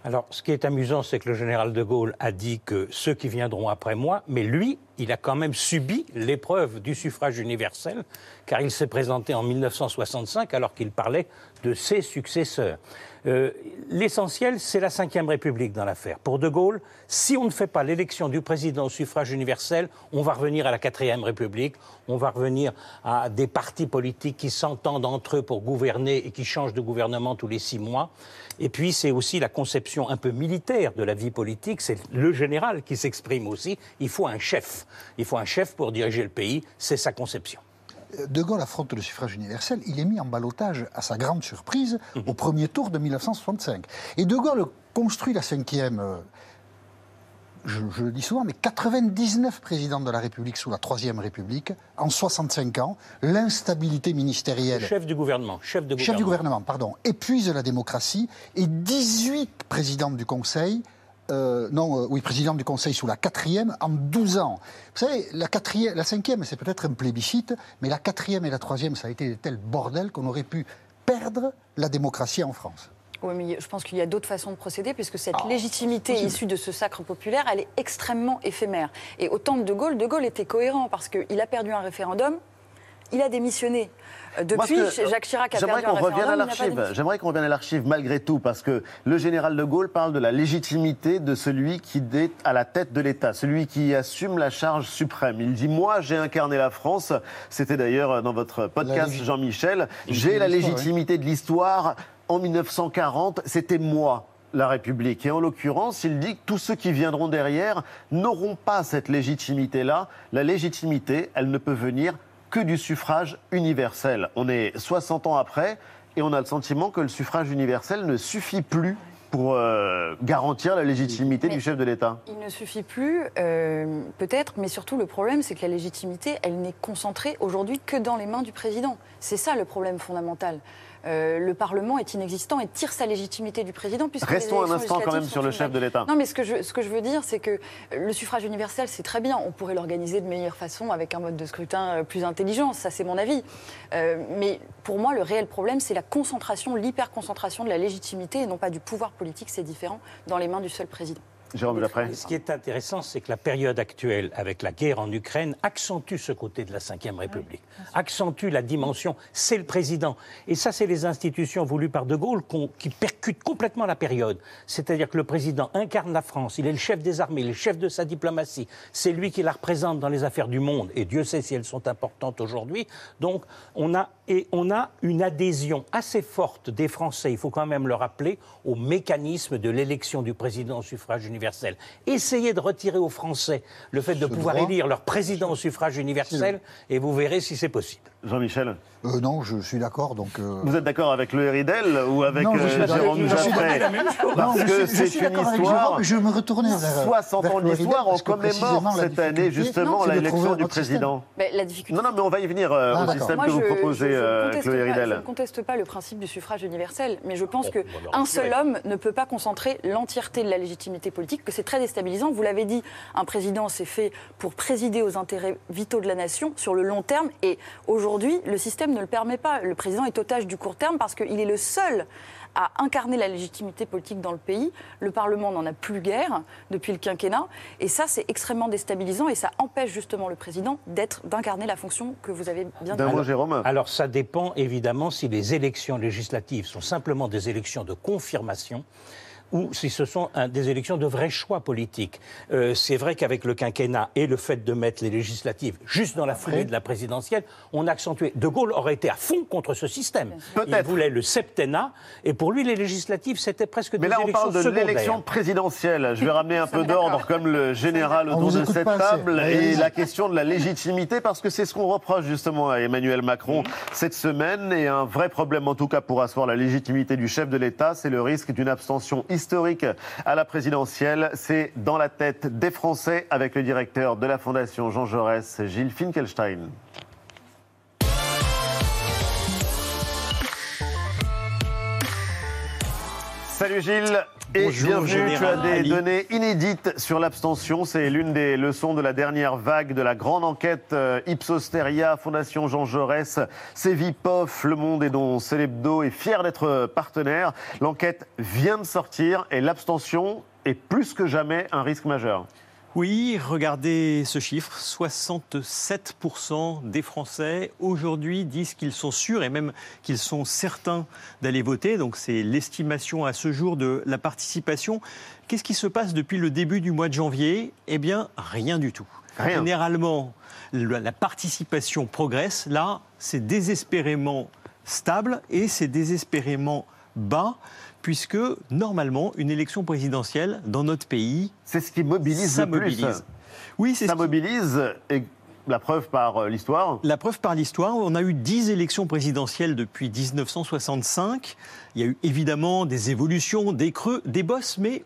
Alors, ce qui est amusant, c'est que le général de Gaulle a dit que ceux qui viendront après moi, mais lui, il a quand même subi l'épreuve du suffrage universel, car il s'est présenté en 1965 alors qu'il parlait de ses successeurs. Euh, L'essentiel, c'est la Ve République dans l'affaire. Pour De Gaulle, si on ne fait pas l'élection du président au suffrage universel, on va revenir à la Quatrième République, on va revenir à des partis politiques qui s'entendent entre eux pour gouverner et qui changent de gouvernement tous les six mois. Et puis, c'est aussi la conception un peu militaire de la vie politique. C'est le général qui s'exprime aussi. Il faut un chef. Il faut un chef pour diriger le pays. C'est sa conception. De Gaulle affronte le suffrage universel, il est mis en balotage, à sa grande surprise, au premier tour de 1965. Et De Gaulle construit la cinquième, euh, je, je, le dis souvent, mais 99 présidents de la République sous la Troisième République, en 65 ans, l'instabilité ministérielle... Chef du gouvernement, chef de gouvernement. Chef du gouvernement, pardon, épuise la démocratie, et 18 présidents du Conseil euh, non, euh, oui, président du Conseil sous la quatrième en 12 ans. Vous savez, la, quatrième, la cinquième, c'est peut-être un plébiscite, mais la quatrième et la troisième, ça a été tel bordel qu'on aurait pu perdre la démocratie en France. Oui, mais je pense qu'il y a d'autres façons de procéder, puisque cette Ah, légitimité issue de ce sacre populaire, elle est extrêmement éphémère. Et au temps de De Gaulle, De Gaulle était cohérent, parce qu'il a perdu un référendum, il a démissionné. Euh, Depuis, que- Jacques Chirac a J'aimerais perdu un qu'on revienne à l'archive. J'aimerais qu'on revienne à l'archive malgré tout, parce que le général de Gaulle parle de la légitimité de celui qui est à la tête de l'État, celui qui assume la charge suprême. Il dit Moi, j'ai incarné la France. C'était d'ailleurs dans votre podcast, Jean-Michel. J'ai la légitimité de l'histoire. En 1940, c'était moi la République. Et en l'occurrence, il dit que tous ceux qui viendront derrière n'auront pas cette légitimité-là. La légitimité, elle ne peut venir que du suffrage universel. On est 60 ans après et on a le sentiment que le suffrage universel ne suffit plus pour euh, garantir la légitimité Mais- du chef de l'État. Il ne suffit plus, euh, peut-être, mais surtout le problème, c'est que la légitimité, elle n'est concentrée aujourd'hui que dans les mains du président. C'est ça le problème fondamental. Euh, le Parlement est inexistant et tire sa légitimité du président. puisque Restons un instant quand même sur le chef de l'État. Non, mais ce que, je, ce que je veux dire, c'est que le suffrage universel, c'est très bien. On pourrait l'organiser de meilleure façon avec un mode de scrutin euh, plus intelligent. Ça, c'est mon avis. Euh, mais pour moi, le réel problème, c'est la concentration, l'hyper-concentration de la légitimité et non pas du pouvoir politique. C'est différent dans les mains du seul président. Jérôme Lapré. Ce qui est intéressant, c'est que la période actuelle, avec la guerre en Ukraine, accentue ce côté de la Ve République, accentue la dimension, c'est le président. Et ça, c'est les institutions voulues par De Gaulle qui percutent complètement la période. C'est-à-dire que le président incarne la France, il est le chef des armées, il est le chef de sa diplomatie, c'est lui qui la représente dans les affaires du monde, et Dieu sait si elles sont importantes aujourd'hui. Donc, on a, et on a une adhésion assez forte des Français, il faut quand même le rappeler, au mécanisme de l'élection du président au suffrage universel. Essayez de retirer aux Français le fait de pouvoir droit. élire leur président au suffrage universel, et vous verrez si c'est possible. Jean-Michel Euh, non, je suis d'accord. Donc, euh, Vous êtes d'accord avec le Ridel ou avec Non, je euh, suis Jérôme Jaffray Non, Parce je que c'est suis une d'accord avec histoire. Jérôme, je me retournais vers- 60 vers ans d'histoire, on commémore cette année justement l'élection du président. Mais la difficulté. Non, non, mais on va y venir euh, Ah, au système Moi, que vous je- proposez, je- je euh, ne conteste pas le principe du suffrage universel, mais je pense Bon, qu'un seul homme ne peut pas concentrer l'entièreté de la légitimité politique, que c'est très déstabilisant. Vous l'avez dit, un président s'est fait pour présider aux intérêts vitaux de la nation sur le long terme, et aujourd'hui, le système ne le permet pas. Le président est otage du court terme parce qu'il est le seul à incarner la légitimité politique dans le pays. Le Parlement n'en a plus guère depuis le quinquennat. Et ça, c'est extrêmement déstabilisant et ça empêche justement le président d'être, d'incarner la fonction que vous avez bien mot, Jérôme Alors ça dépend évidemment si les élections législatives sont simplement des élections de confirmation ou si ce sont un- des élections de vrais choix politiques. Euh, c'est vrai qu'avec le quinquennat et le fait de mettre les législatives juste dans la foulée de la présidentielle, on a accentué. De Gaulle aurait été à fond contre ce système. Il voulait le septennat et pour lui les législatives c'était presque Mais des là, on élections parle de l'élection présidentielle. Je vais ramener un peu d'ordre comme le général autour de cette assez. table et la question de la légitimité parce que c'est ce qu'on reproche justement à Emmanuel Macron cette semaine et un vrai problème en tout cas pour asseoir la légitimité du chef de l'État, c'est le risque d'une abstention historique à la présidentielle. C'est dans la tête des Français avec le directeur de la Fondation Jean Jaurès, Gilles Finkelstein. Salut Gilles et Bonjour, bienvenue. Tu as Général des Ali. données inédites sur l'abstention. C'est l'une des leçons de la dernière vague de la grande enquête euh, Ipsos Teria, Fondation Jean Jaurès, Cevipof, Le Monde et dont Célébdo est fier d'être partenaire. L'enquête vient de sortir et l'abstention est plus que jamais un risque majeur. Oui, regardez ce chiffre. 67% des Français aujourd'hui disent qu'ils sont sûrs et même qu'ils sont certains d'aller voter. Donc c'est l'estimation à ce jour de la participation. Qu'est-ce qui se passe depuis le début du mois de janvier? Eh bien, rien du tout. Rien. Généralement, le- la participation progresse. Là, c'est désespérément stable et c'est désespérément bas puisque normalement, une élection présidentielle dans notre pays, C'est ce qui mobilise ça le plus. mobilise. Oui, c'est Ça ce qui- mobilise et la preuve par euh, l'histoire. La preuve par l'histoire, on a eu 10 élections présidentielles depuis 1965. Il y a eu évidemment des évolutions, des creux, des bosses, mais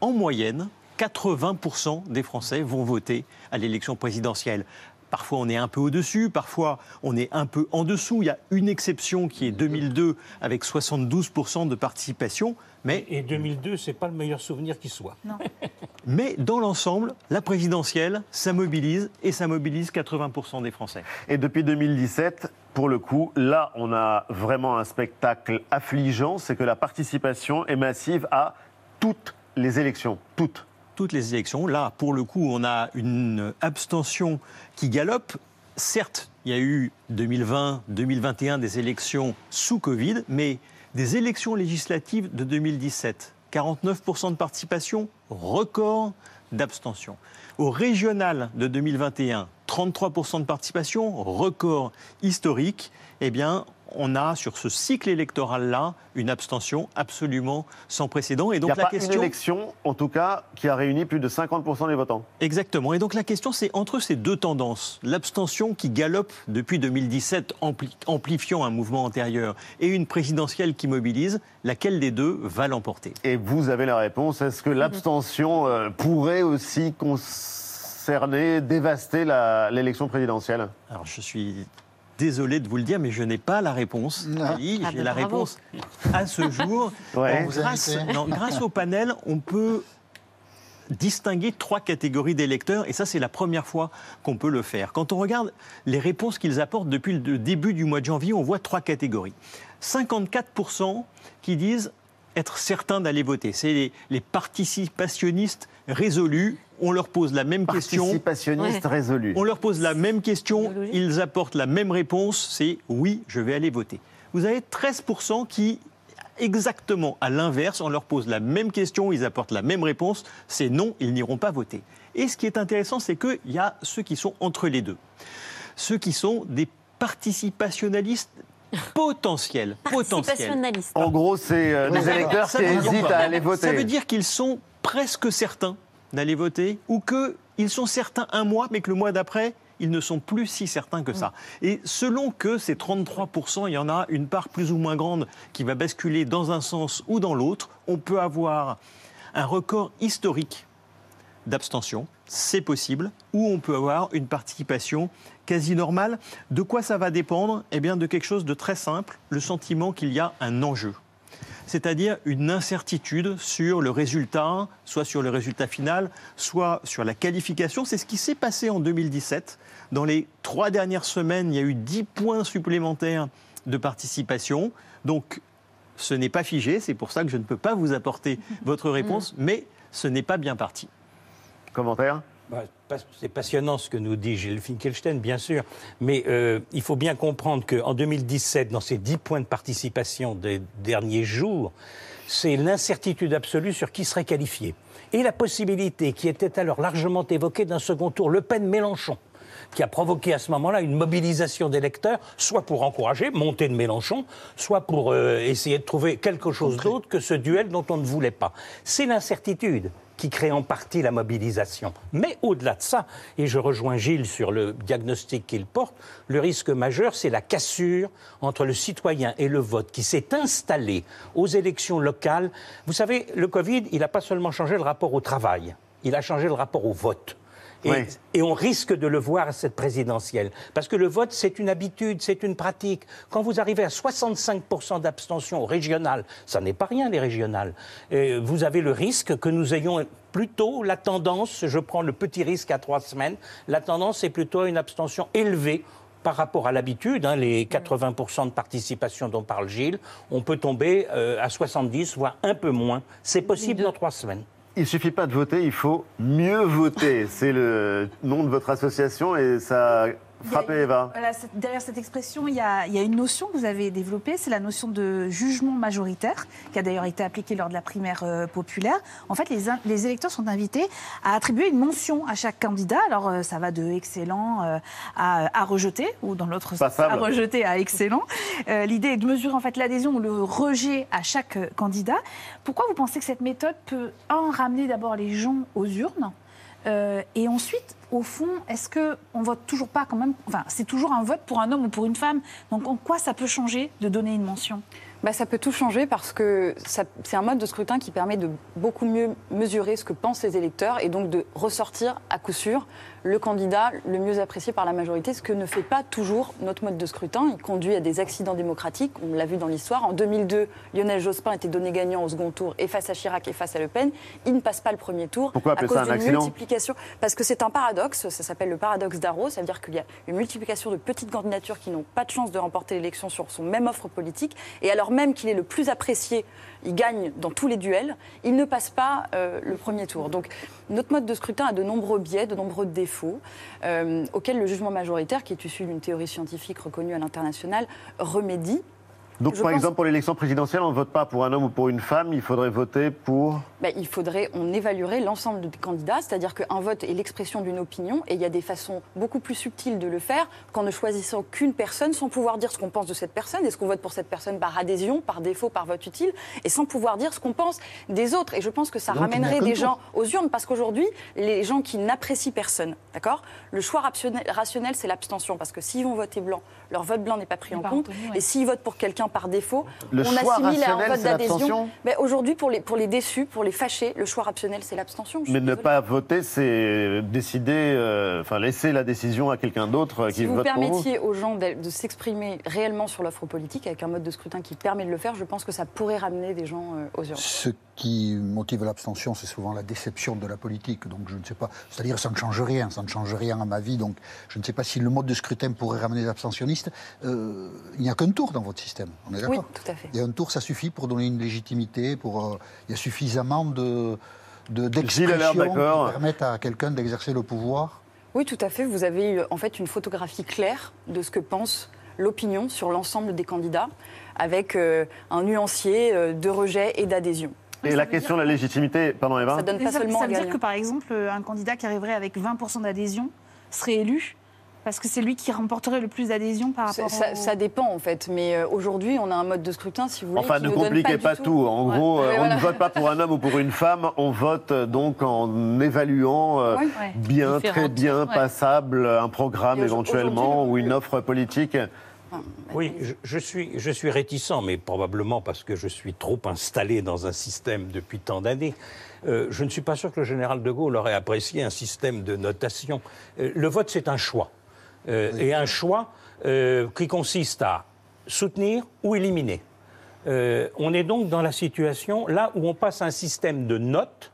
en moyenne, 80% des Français vont voter à l'élection présidentielle. Parfois, on est un peu au-dessus, parfois, on est un peu en dessous. Il y a une exception qui est 2002 avec 72% de participation. Mais Et 2002, c'est pas le meilleur souvenir qui soit. [LAUGHS] Mais dans l'ensemble, la présidentielle, ça mobilise et ça mobilise 80% des Français. Et depuis 2017, pour le coup, là, on a vraiment un spectacle affligeant, c'est que la participation est massive à toutes les élections, toutes. Toutes les élections. Là, pour le coup, on a une abstention qui galope. Certes, il y a eu 2020, 2021 des élections sous Covid, mais des élections législatives de 2017, 49% de participation, record d'abstention. Au régional de 2021, 33% de participation, record historique. Eh bien, on a sur ce cycle électoral-là une abstention absolument sans précédent. Et Il donc n'y a la pas question. une élection, en tout cas, qui a réuni plus de 50% des votants. Exactement. Et donc la question, c'est entre ces deux tendances, l'abstention qui galope depuis 2017, ampli- amplifiant un mouvement antérieur, et une présidentielle qui mobilise, laquelle des deux va l'emporter? Et vous avez la réponse. Est-ce que l'abstention euh, pourrait aussi concerner, dévaster l'élection présidentielle? Alors je suis désolé de vous le dire, mais je n'ai pas la réponse. Ali. Ah J'ai ben, la bravo. réponse à ce jour. [LAUGHS] Ouais. Donc, Vous grâce, invitez. non, grâce au panel, on peut distinguer trois catégories d'électeurs, et ça c'est la première fois qu'on peut le faire. Quand on regarde les réponses qu'ils apportent depuis le début du mois de janvier, on voit trois catégories. 54% qui disent être certains d'aller voter. C'est les, les participationnistes résolus. On leur pose la même question. Participationnistes Ouais. résolus. On leur pose la même question. Ils apportent la même réponse. C'est oui, je vais aller voter. Vous avez 13% qui, exactement à l'inverse, on leur pose la même question, ils apportent la même réponse. C'est non, ils n'iront pas voter. Et ce qui est intéressant, c'est qu'il y a ceux qui sont entre les deux. Ceux qui sont des participationalistes [LAUGHS] potentiels. potentiels. En gros, c'est euh, des électeurs qui hésitent à aller voter. Ça veut dire qu'ils sont presque certains d'aller voter ou qu'ils sont certains un mois, mais que le mois d'après, ils ne sont plus si certains que ça. Et selon que ces 33%, il y en a une part plus ou moins grande qui va basculer dans un sens ou dans l'autre, on peut avoir un record historique d'abstention, c'est possible, ou on peut avoir une participation quasi normale. De quoi ça va dépendre? Eh bien, de quelque chose de très simple, le sentiment qu'il y a un enjeu. C'est-à-dire une incertitude sur le résultat, soit sur le résultat final, soit sur la qualification. C'est ce qui s'est passé en 2017. Dans les trois dernières semaines, il y a eu 10 points supplémentaires de participation. Donc, ce n'est pas figé, c'est pour ça que je ne peux pas vous apporter votre [LAUGHS] réponse, mais ce n'est pas bien parti. Commentaire? Bah, C'est passionnant ce que nous dit Gilles Finkelstein, bien sûr. Mais euh, il faut bien comprendre qu'en 2017, dans ces 10 points de participation des derniers jours, c'est l'incertitude absolue sur qui serait qualifié. Et la possibilité qui était alors largement évoquée d'un second tour, Le Pen-Mélenchon qui a provoqué à ce moment-là une mobilisation d'électeurs, soit pour encourager, montée de Mélenchon, soit pour euh, essayer de trouver quelque chose d'autre que ce duel dont on ne voulait pas. C'est l'incertitude qui crée en partie la mobilisation. Mais au-delà de ça, et je rejoins Gilles sur le diagnostic qu'il porte, le risque majeur, c'est la cassure entre le citoyen et le vote qui s'est installé aux élections locales. Vous savez, le Covid, il n'a pas seulement changé le rapport au travail, il a changé le rapport au vote. Et, Oui. et on risque de le voir à cette présidentielle. Parce que le vote, c'est une habitude, c'est une pratique. Quand vous arrivez à 65% d'abstention au régional, ça n'est pas rien les régionales, euh, vous avez le risque que nous ayons plutôt la tendance, je prends le petit risque à trois semaines, la tendance est plutôt à une abstention élevée par rapport à l'habitude, hein, les 80% de participation dont parle Gilles, on peut tomber euh, à 70, voire un peu moins. C'est possible dans trois semaines. Il suffit pas de voter, il faut mieux voter. C'est le nom de votre association et ça Eva. Voilà, derrière cette expression, il y, a, il y a une notion que vous avez développée, c'est la notion de jugement majoritaire, qui a d'ailleurs été appliquée lors de la primaire euh, populaire. En fait, les, électeurs sont invités à attribuer une mention à chaque candidat. Alors, euh, ça va de excellent euh, à, à rejeter, ou dans l'autre sens, à rejeter à excellent. L'idée est de mesurer en fait l'adhésion ou le rejet à chaque candidat. Pourquoi vous pensez que cette méthode peut, un, ramener d'abord les gens aux urnes et ensuite, au fond, est-ce que on vote toujours pas quand même? Enfin, c'est toujours un vote pour un homme ou pour une femme. Donc, en quoi ça peut changer de donner une mention? Bah, ça peut tout changer parce que c'est un mode de scrutin qui permet de beaucoup mieux mesurer ce que pensent les électeurs et donc de ressortir à coup sûr le candidat le mieux apprécié par la majorité, ce que ne fait pas toujours notre mode de scrutin. Il conduit à des accidents démocratiques, on l'a vu dans l'histoire. En 2002, Lionel Jospin était donné gagnant au second tour et face à Chirac et face à Le Pen. Il ne passe pas le premier tour Pourquoi à appeler cause ça un d'une accident? multiplication. Parce que c'est un paradoxe, ça s'appelle le paradoxe d'Arros, ça veut dire qu'il y a une multiplication de petites candidatures qui n'ont pas de chance de remporter l'élection sur son même offre politique. Et alors même qu'il est le plus apprécié, il gagne dans tous les duels, il ne passe pas euh, le premier tour. Donc notre mode de scrutin a de nombreux biais, de nombreux défauts, euh, auxquels le jugement majoritaire, qui est issu d'une théorie scientifique reconnue à l'international, remédie. Donc, Je par pense- exemple, pour l'élection présidentielle, on ne vote pas pour un homme ou pour une femme, il faudrait voter pour. Ben, il faudrait, on évaluerait l'ensemble des candidats, c'est-à-dire qu'un vote est l'expression d'une opinion et il y a des façons beaucoup plus subtiles de le faire qu'en ne choisissant qu'une personne sans pouvoir dire ce qu'on pense de cette personne. Est-ce qu'on vote pour cette personne par adhésion, par défaut, par vote utile et sans pouvoir dire ce qu'on pense des autres? Et je pense que ça Donc, ramènerait des gens aux urnes parce qu'aujourd'hui, les gens qui n'apprécient personne, d'accord? Le choix rationnel, rationnel, c'est l'abstention parce que s'ils vont voter blanc, leur vote blanc n'est pas pris en compte. Et s'ils votent pour quelqu'un par défaut, Le on choix assimile à un rationnel, vote d'adhésion. Ben, Aujourd'hui, pour les, pour les déçus, pour les fâchés, le choix rationnel, c'est l'abstention. Mais ne pas voter, c'est décider, euh, enfin laisser la décision à quelqu'un d'autre euh, qui Si vous vote pour vous. permettiez aux gens de, de s'exprimer réellement sur l'offre politique avec un mode de scrutin qui permet de le faire, je pense que ça pourrait ramener des gens euh, aux urnes. Ce qui motive l'abstention, c'est souvent la déception de la politique. Donc je ne sais pas. C'est-à-dire, ça ne change rien. Ça ne change rien à ma vie. Donc je ne sais pas si le mode de scrutin pourrait ramener les Euh, il n'y a qu'un tour dans votre système. On est d'accord Oui, tout à fait. Et un tour, ça suffit pour donner une légitimité. Pour, euh, il y a suffisamment de d'expressions qui permettent à quelqu'un d'exercer le pouvoir. Oui, tout à fait. Vous avez eu en fait une photographie claire de ce que pense l'opinion sur l'ensemble des candidats, avec euh, un nuancier euh, de rejet et d'adhésion. Et la question de la légitimité, pardon Eva Ça donne pas ça, seulement ça veut dire que, par exemple, un candidat qui arriverait avec 20% d'adhésion serait élu parce que c'est lui qui remporterait le plus d'adhésion par rapport ça- au... ça dépend en fait, mais euh, aujourd'hui on a un mode de scrutin, si vous voulez, Enfin, qui ne compliquez pas, tout. En Ouais. gros, euh, Ouais, on voilà. ne vote pas pour un homme ou pour une femme, on vote euh, donc en évaluant euh, Ouais. Ouais. bien, très bien Ouais. passable un programme éventuellement le- ou une offre politique. Oui, je, je suis, je suis réticent, mais probablement parce que je suis trop installé dans un système depuis tant d'années. Euh, je ne suis pas sûr que le général de Gaulle aurait apprécié un système de notation. Euh, le vote, c'est un choix. Euh, Et un choix euh, qui consiste à soutenir ou éliminer. Euh, on est donc dans la situation là où on passe un système de notes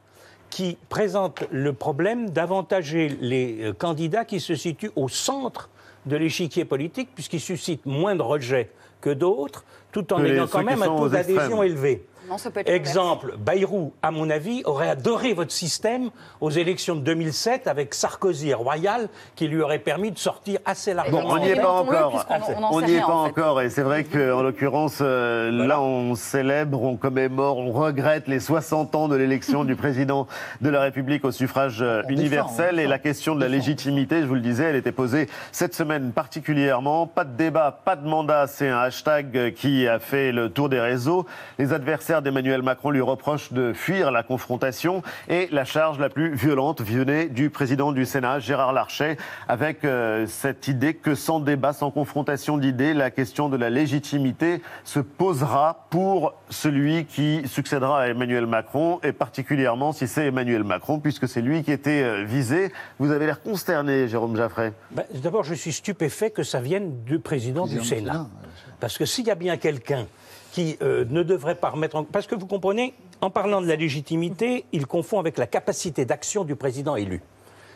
qui présente le problème d'avantager les candidats qui se situent au centre de l'échiquier politique, puisqu'ils suscitent moins de rejets que d'autres, tout en Que ayant quand même un taux aux d'adhésion élevé. Non, ça peut être l'inverse. Exemple, Bayrou, à mon avis, aurait adoré votre système aux élections de 2007 avec Sarkozy et Royal, qui lui aurait permis de sortir assez Bon, largement. on n'y est pas encore. on n'y est pas en fait. encore. Et c'est vrai qu'en l'occurrence, euh, là, on célèbre, on commémore, on regrette les 60 ans de l'élection du président de la République au suffrage euh, On universel. Et la question de la légitimité, je vous le disais, elle était posée cette semaine particulièrement. Pas de débat, pas de mandat. C'est un hashtag qui a fait le tour des réseaux. Les adversaires d'Emmanuel Macron lui reprochent de fuir la confrontation. Et la charge la plus violente venait du président du Sénat, Gérard Larcher, avec euh, cette idée que sans débat, sans confrontation d'idées, la question de la légitimité se posera pour celui qui succédera à Emmanuel Macron, et particulièrement si c'est Emmanuel Macron, puisque c'est lui qui était euh, visé. Vous avez l'air consterné, Jérôme Jaffray. Ben, D'abord, je suis stupéfait que ça vienne du président, du Président du Sénat. Sénat, Parce que s'il y a bien quelqu'un qui euh, ne devrait pas remettre en... Parce que vous comprenez, en parlant de la légitimité, il confond avec la capacité d'action du président élu.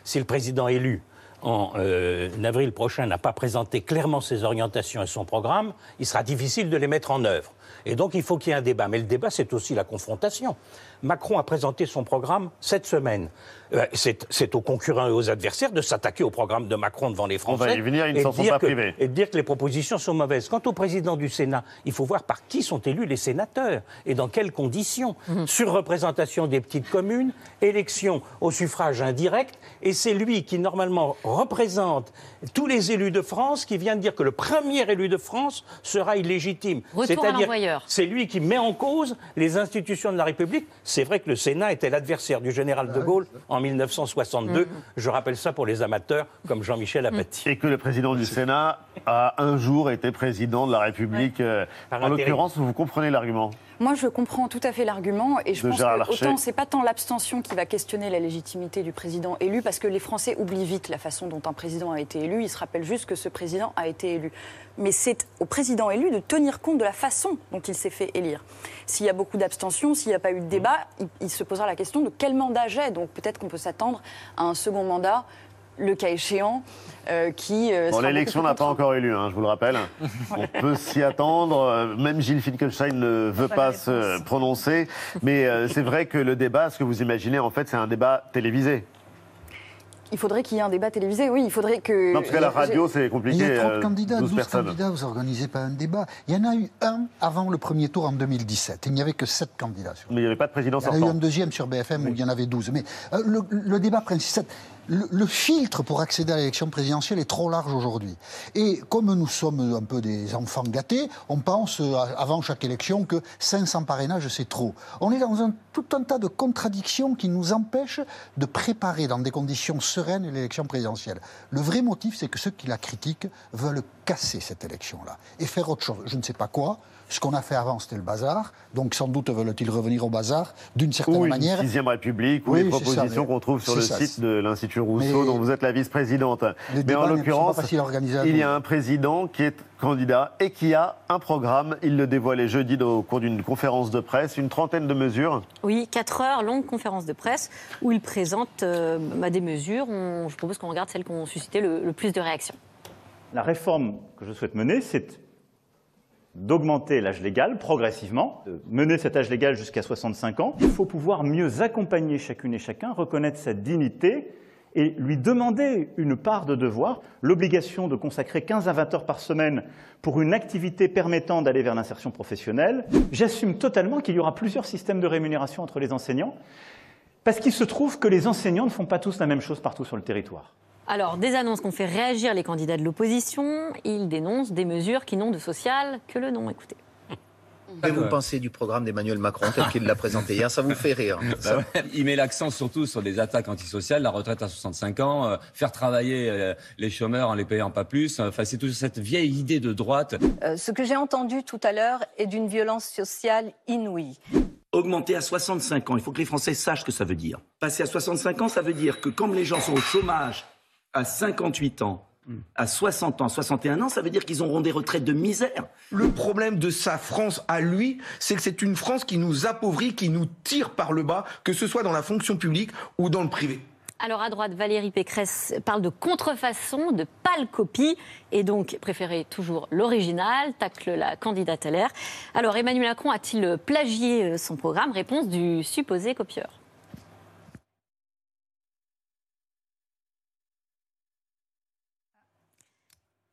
Si le président élu, en euh, avril prochain, n'a pas présenté clairement ses orientations et son programme, il sera difficile de les mettre en œuvre. Et donc, il faut qu'il y ait un débat. Mais le débat, c'est aussi la confrontation. Macron a présenté son programme cette semaine. Euh, c'est aux concurrents et aux adversaires de s'attaquer au programme de Macron devant les Français. va y venir, ils ne et s'en de sont dire pas que- privés. et de dire que les propositions sont mauvaises. Quant au président du Sénat, il faut voir par qui sont élus les sénateurs et dans quelles conditions. Surreprésentation des petites communes, élection au suffrage indirect, et c'est lui qui normalement représente tous les élus de France qui vient de dire que le premier élu de France sera illégitime. C'est-à-dire, l'envoyeur. c'est lui qui met en cause les institutions de la République. C'est vrai que le Sénat était l'adversaire du général de Gaulle en 1962. Mm. Je rappelle ça pour les amateurs comme Jean-Michel Apathy. Et que le président du Sénat a un jour été président de la République. euh, Par En l'occurrence, vous comprenez l'argument Moi, je comprends tout à fait l'argument et je De pense Gérard que Larcher. autant c'est pas tant l'abstention qui va questionner la légitimité du président élu, parce que les Français oublient vite la façon dont un président a été élu. Ils se rappellent juste que ce président a été élu. Mais c'est au président élu de tenir compte de la façon dont il s'est fait élire. S'il y a beaucoup d'abstention, s'il n'y a pas eu de débat, il, il se posera la question de quel mandat j'ai. Donc peut-être qu'on peut s'attendre à un second mandat, le cas échéant, euh, qui. euh, Bon, l'élection n'a pas encore eu lieu, hein, je vous le rappelle. [LAUGHS] On peut s'y attendre. euh, Même Gilles Finkelstein ne veut pas se prononcer. Mais euh, c'est vrai que le débat, ce que vous imaginez, en fait, c'est un débat télévisé. Il faudrait qu'il y ait un débat télévisé, oui. Il faudrait que. Non, parce qu'à la radio, c'est compliqué. il y a trop euh, de candidats, 12 12 personnes. candidats, vous n'organisez pas un débat. Il y en a eu un avant le premier tour en 2017. Il n'y avait que 7 candidats. sur- Mais il n'y avait pas de président Il y en a eu sortant. un deuxième sur BFM où il y en avait 12. Mais euh, le, le débat principal, le, filtre pour accéder à l'élection présidentielle est trop large aujourd'hui. Et comme nous sommes un peu des enfants gâtés, on pense euh, avant chaque élection que 500 parrainages c'est trop. On est dans tout un tas de contradictions qui nous empêchent de préparer dans des conditions sereines l'élection présidentielle. Le vrai motif, c'est que ceux qui la critiquent veulent casser cette élection-là et faire autre chose. Je ne sais pas quoi. Ce qu'on a fait avant, c'était le bazar. Donc sans doute veulent-ils revenir au bazar d'une certaine Ou une manière. sixième république, ou Oui, les propositions qu'on trouve sur le ça, site de l'Institut Rousseau, Mais- dont vous êtes la vice-présidente. Les Mais en l'occurrence, pas faciles à organiser à il y a un président qui est candidat et qui a un programme. Il le dévoilait jeudi au cours d'une conférence de presse, une trentaine de mesures. Oui, 4 heures, longue conférence de presse où il présente euh, bah, des mesures. On- je propose qu'on regarde celles qui ont suscité le, le plus de réactions. La réforme que je souhaite mener, c'est d'augmenter l'âge légal progressivement, de mener cet âge légal jusqu'à 65 ans. Il faut pouvoir mieux accompagner chacune et chacun, reconnaître sa dignité et lui demander une part de devoir, l'obligation de consacrer 15 à 20 heures par semaine pour une activité permettant d'aller vers l'insertion professionnelle. J'assume totalement qu'il y aura plusieurs systèmes de rémunération entre les enseignants, parce qu'il se trouve que les enseignants ne font pas tous la même chose partout sur le territoire. Alors, des annonces qu'on fait réagir les candidats de l'opposition. Ils dénoncent des mesures qui n'ont de social que le nom. Écoutez. Que vous pensez du programme d'Emmanuel Macron tel qu'il l'a présenté hier? Ça vous fait rire Bah ouais, Il met l'accent surtout sur des attaques antisociales, la retraite à 65 ans, euh, faire travailler euh, les chômeurs en les payant pas plus. Enfin, c'est toute cette vieille idée de droite. Euh, ce que j'ai entendu tout à l'heure est d'une violence sociale inouïe. Augmenter à 65 ans, il faut que les Français sachent ce que ça veut dire. Passer à 65 ans, ça veut dire que comme les gens sont au chômage à 58 ans, à 60 ans, 61 ans, ça veut dire qu'ils auront des retraites de misère. Le problème de sa France à lui, c'est que c'est une France qui nous appauvrit, qui nous tire par le bas, que ce soit dans la fonction publique ou dans le privé. Alors à droite, Valérie Pécresse parle de contrefaçon, de pâle copie, et donc préférer toujours l'original, tacle la candidate à l'air. Alors Emmanuel Macron a-t-il plagié euh, son programme? Réponse du supposé copieur.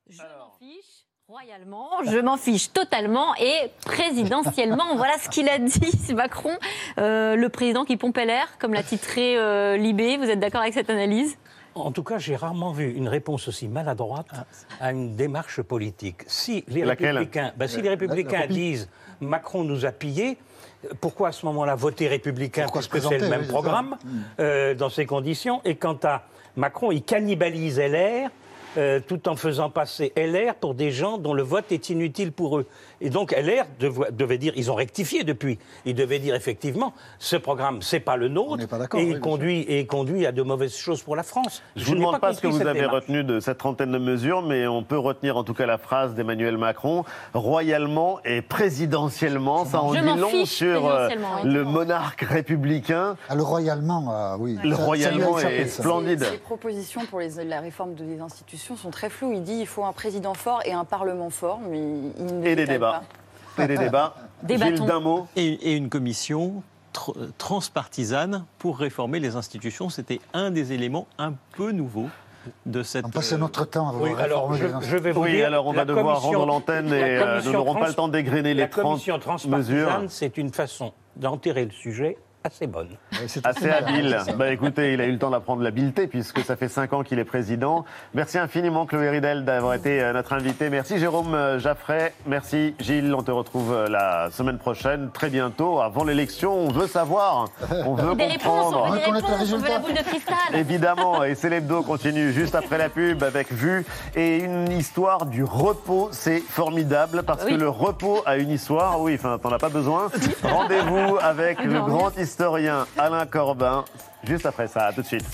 Je m'en fiche royalement, je m'en fiche totalement et présidentiellement. [LAUGHS] voilà ce qu'il a dit, [LAUGHS] Macron, euh, le président qui pompait l'air, comme l'a titré euh, Libé. Vous êtes d'accord avec cette analyse? En tout cas, j'ai rarement vu une réponse aussi maladroite à une démarche politique. Si les Laquelle? républicains, ben, si les la- républicains la disent Macron nous a pillés, pourquoi à ce moment-là voter républicain Pourquoi se puisque c'est le même oui, programme. Mm. euh, dans ces conditions? Et quant à Macron, il cannibalise LR. Euh, tout en faisant passer LR pour des gens dont le vote est inutile pour eux. Et donc LR devait dire, ils ont rectifié depuis, ils devaient dire effectivement, ce programme, c'est pas le nôtre, et oui, il conduit, et il conduit à de mauvaises choses pour la France. Je vous n'ai demande pas, ce que vous avez démarche. retenu de cette trentaine de mesures, mais on peut retenir en tout cas la phrase d'Emmanuel Macron royalement et présidentiellement. Ça en dit long fiche sur euh, oui. le monarque républicain. Ah, le royalement, ah, oui. Le royalement est splendide. Les propositions pour les- la réforme des institutions sont très floues. Il dit qu'il faut un président fort et un parlement fort, mais il ne Et des débats. pas. Et des débats. [LAUGHS] Gilles, d'un mot. Et, et une commission tr- transpartisane pour réformer les institutions. C'était un des éléments un peu nouveaux de cette. On passe notre temps à Oui, alors, je- vais vous Oui, dire, alors on la va devoir rendre l'antenne la et euh, nous n'aurons pas le temps d'égrener les La 30 commission transpartisane, mesures. c'est une façon d'enterrer le sujet assez bonne. Assez habile. Bah écoutez, il a eu le temps d'apprendre l'habileté puisque ça fait 5 ans qu'il est président. Merci infiniment Chloé Ridel d'avoir été euh, notre invité. Merci Jérôme euh, Jaffray. Merci Gilles. On te retrouve euh, la semaine prochaine, très bientôt, avant l'élection. On veut savoir. On veut Des réponses, comprendre. on veut des réponses, on veut la boule de cristal. Évidemment, et c'est l'hebdo continue juste après la pub avec Vue et une histoire du repos. C'est formidable parce Oui. que le repos a une histoire. Oui, enfin, t'en as pas besoin. [LAUGHS] Rendez-vous avec le grand historien l'historien Alain Corbin, juste après ça. À tout de suite.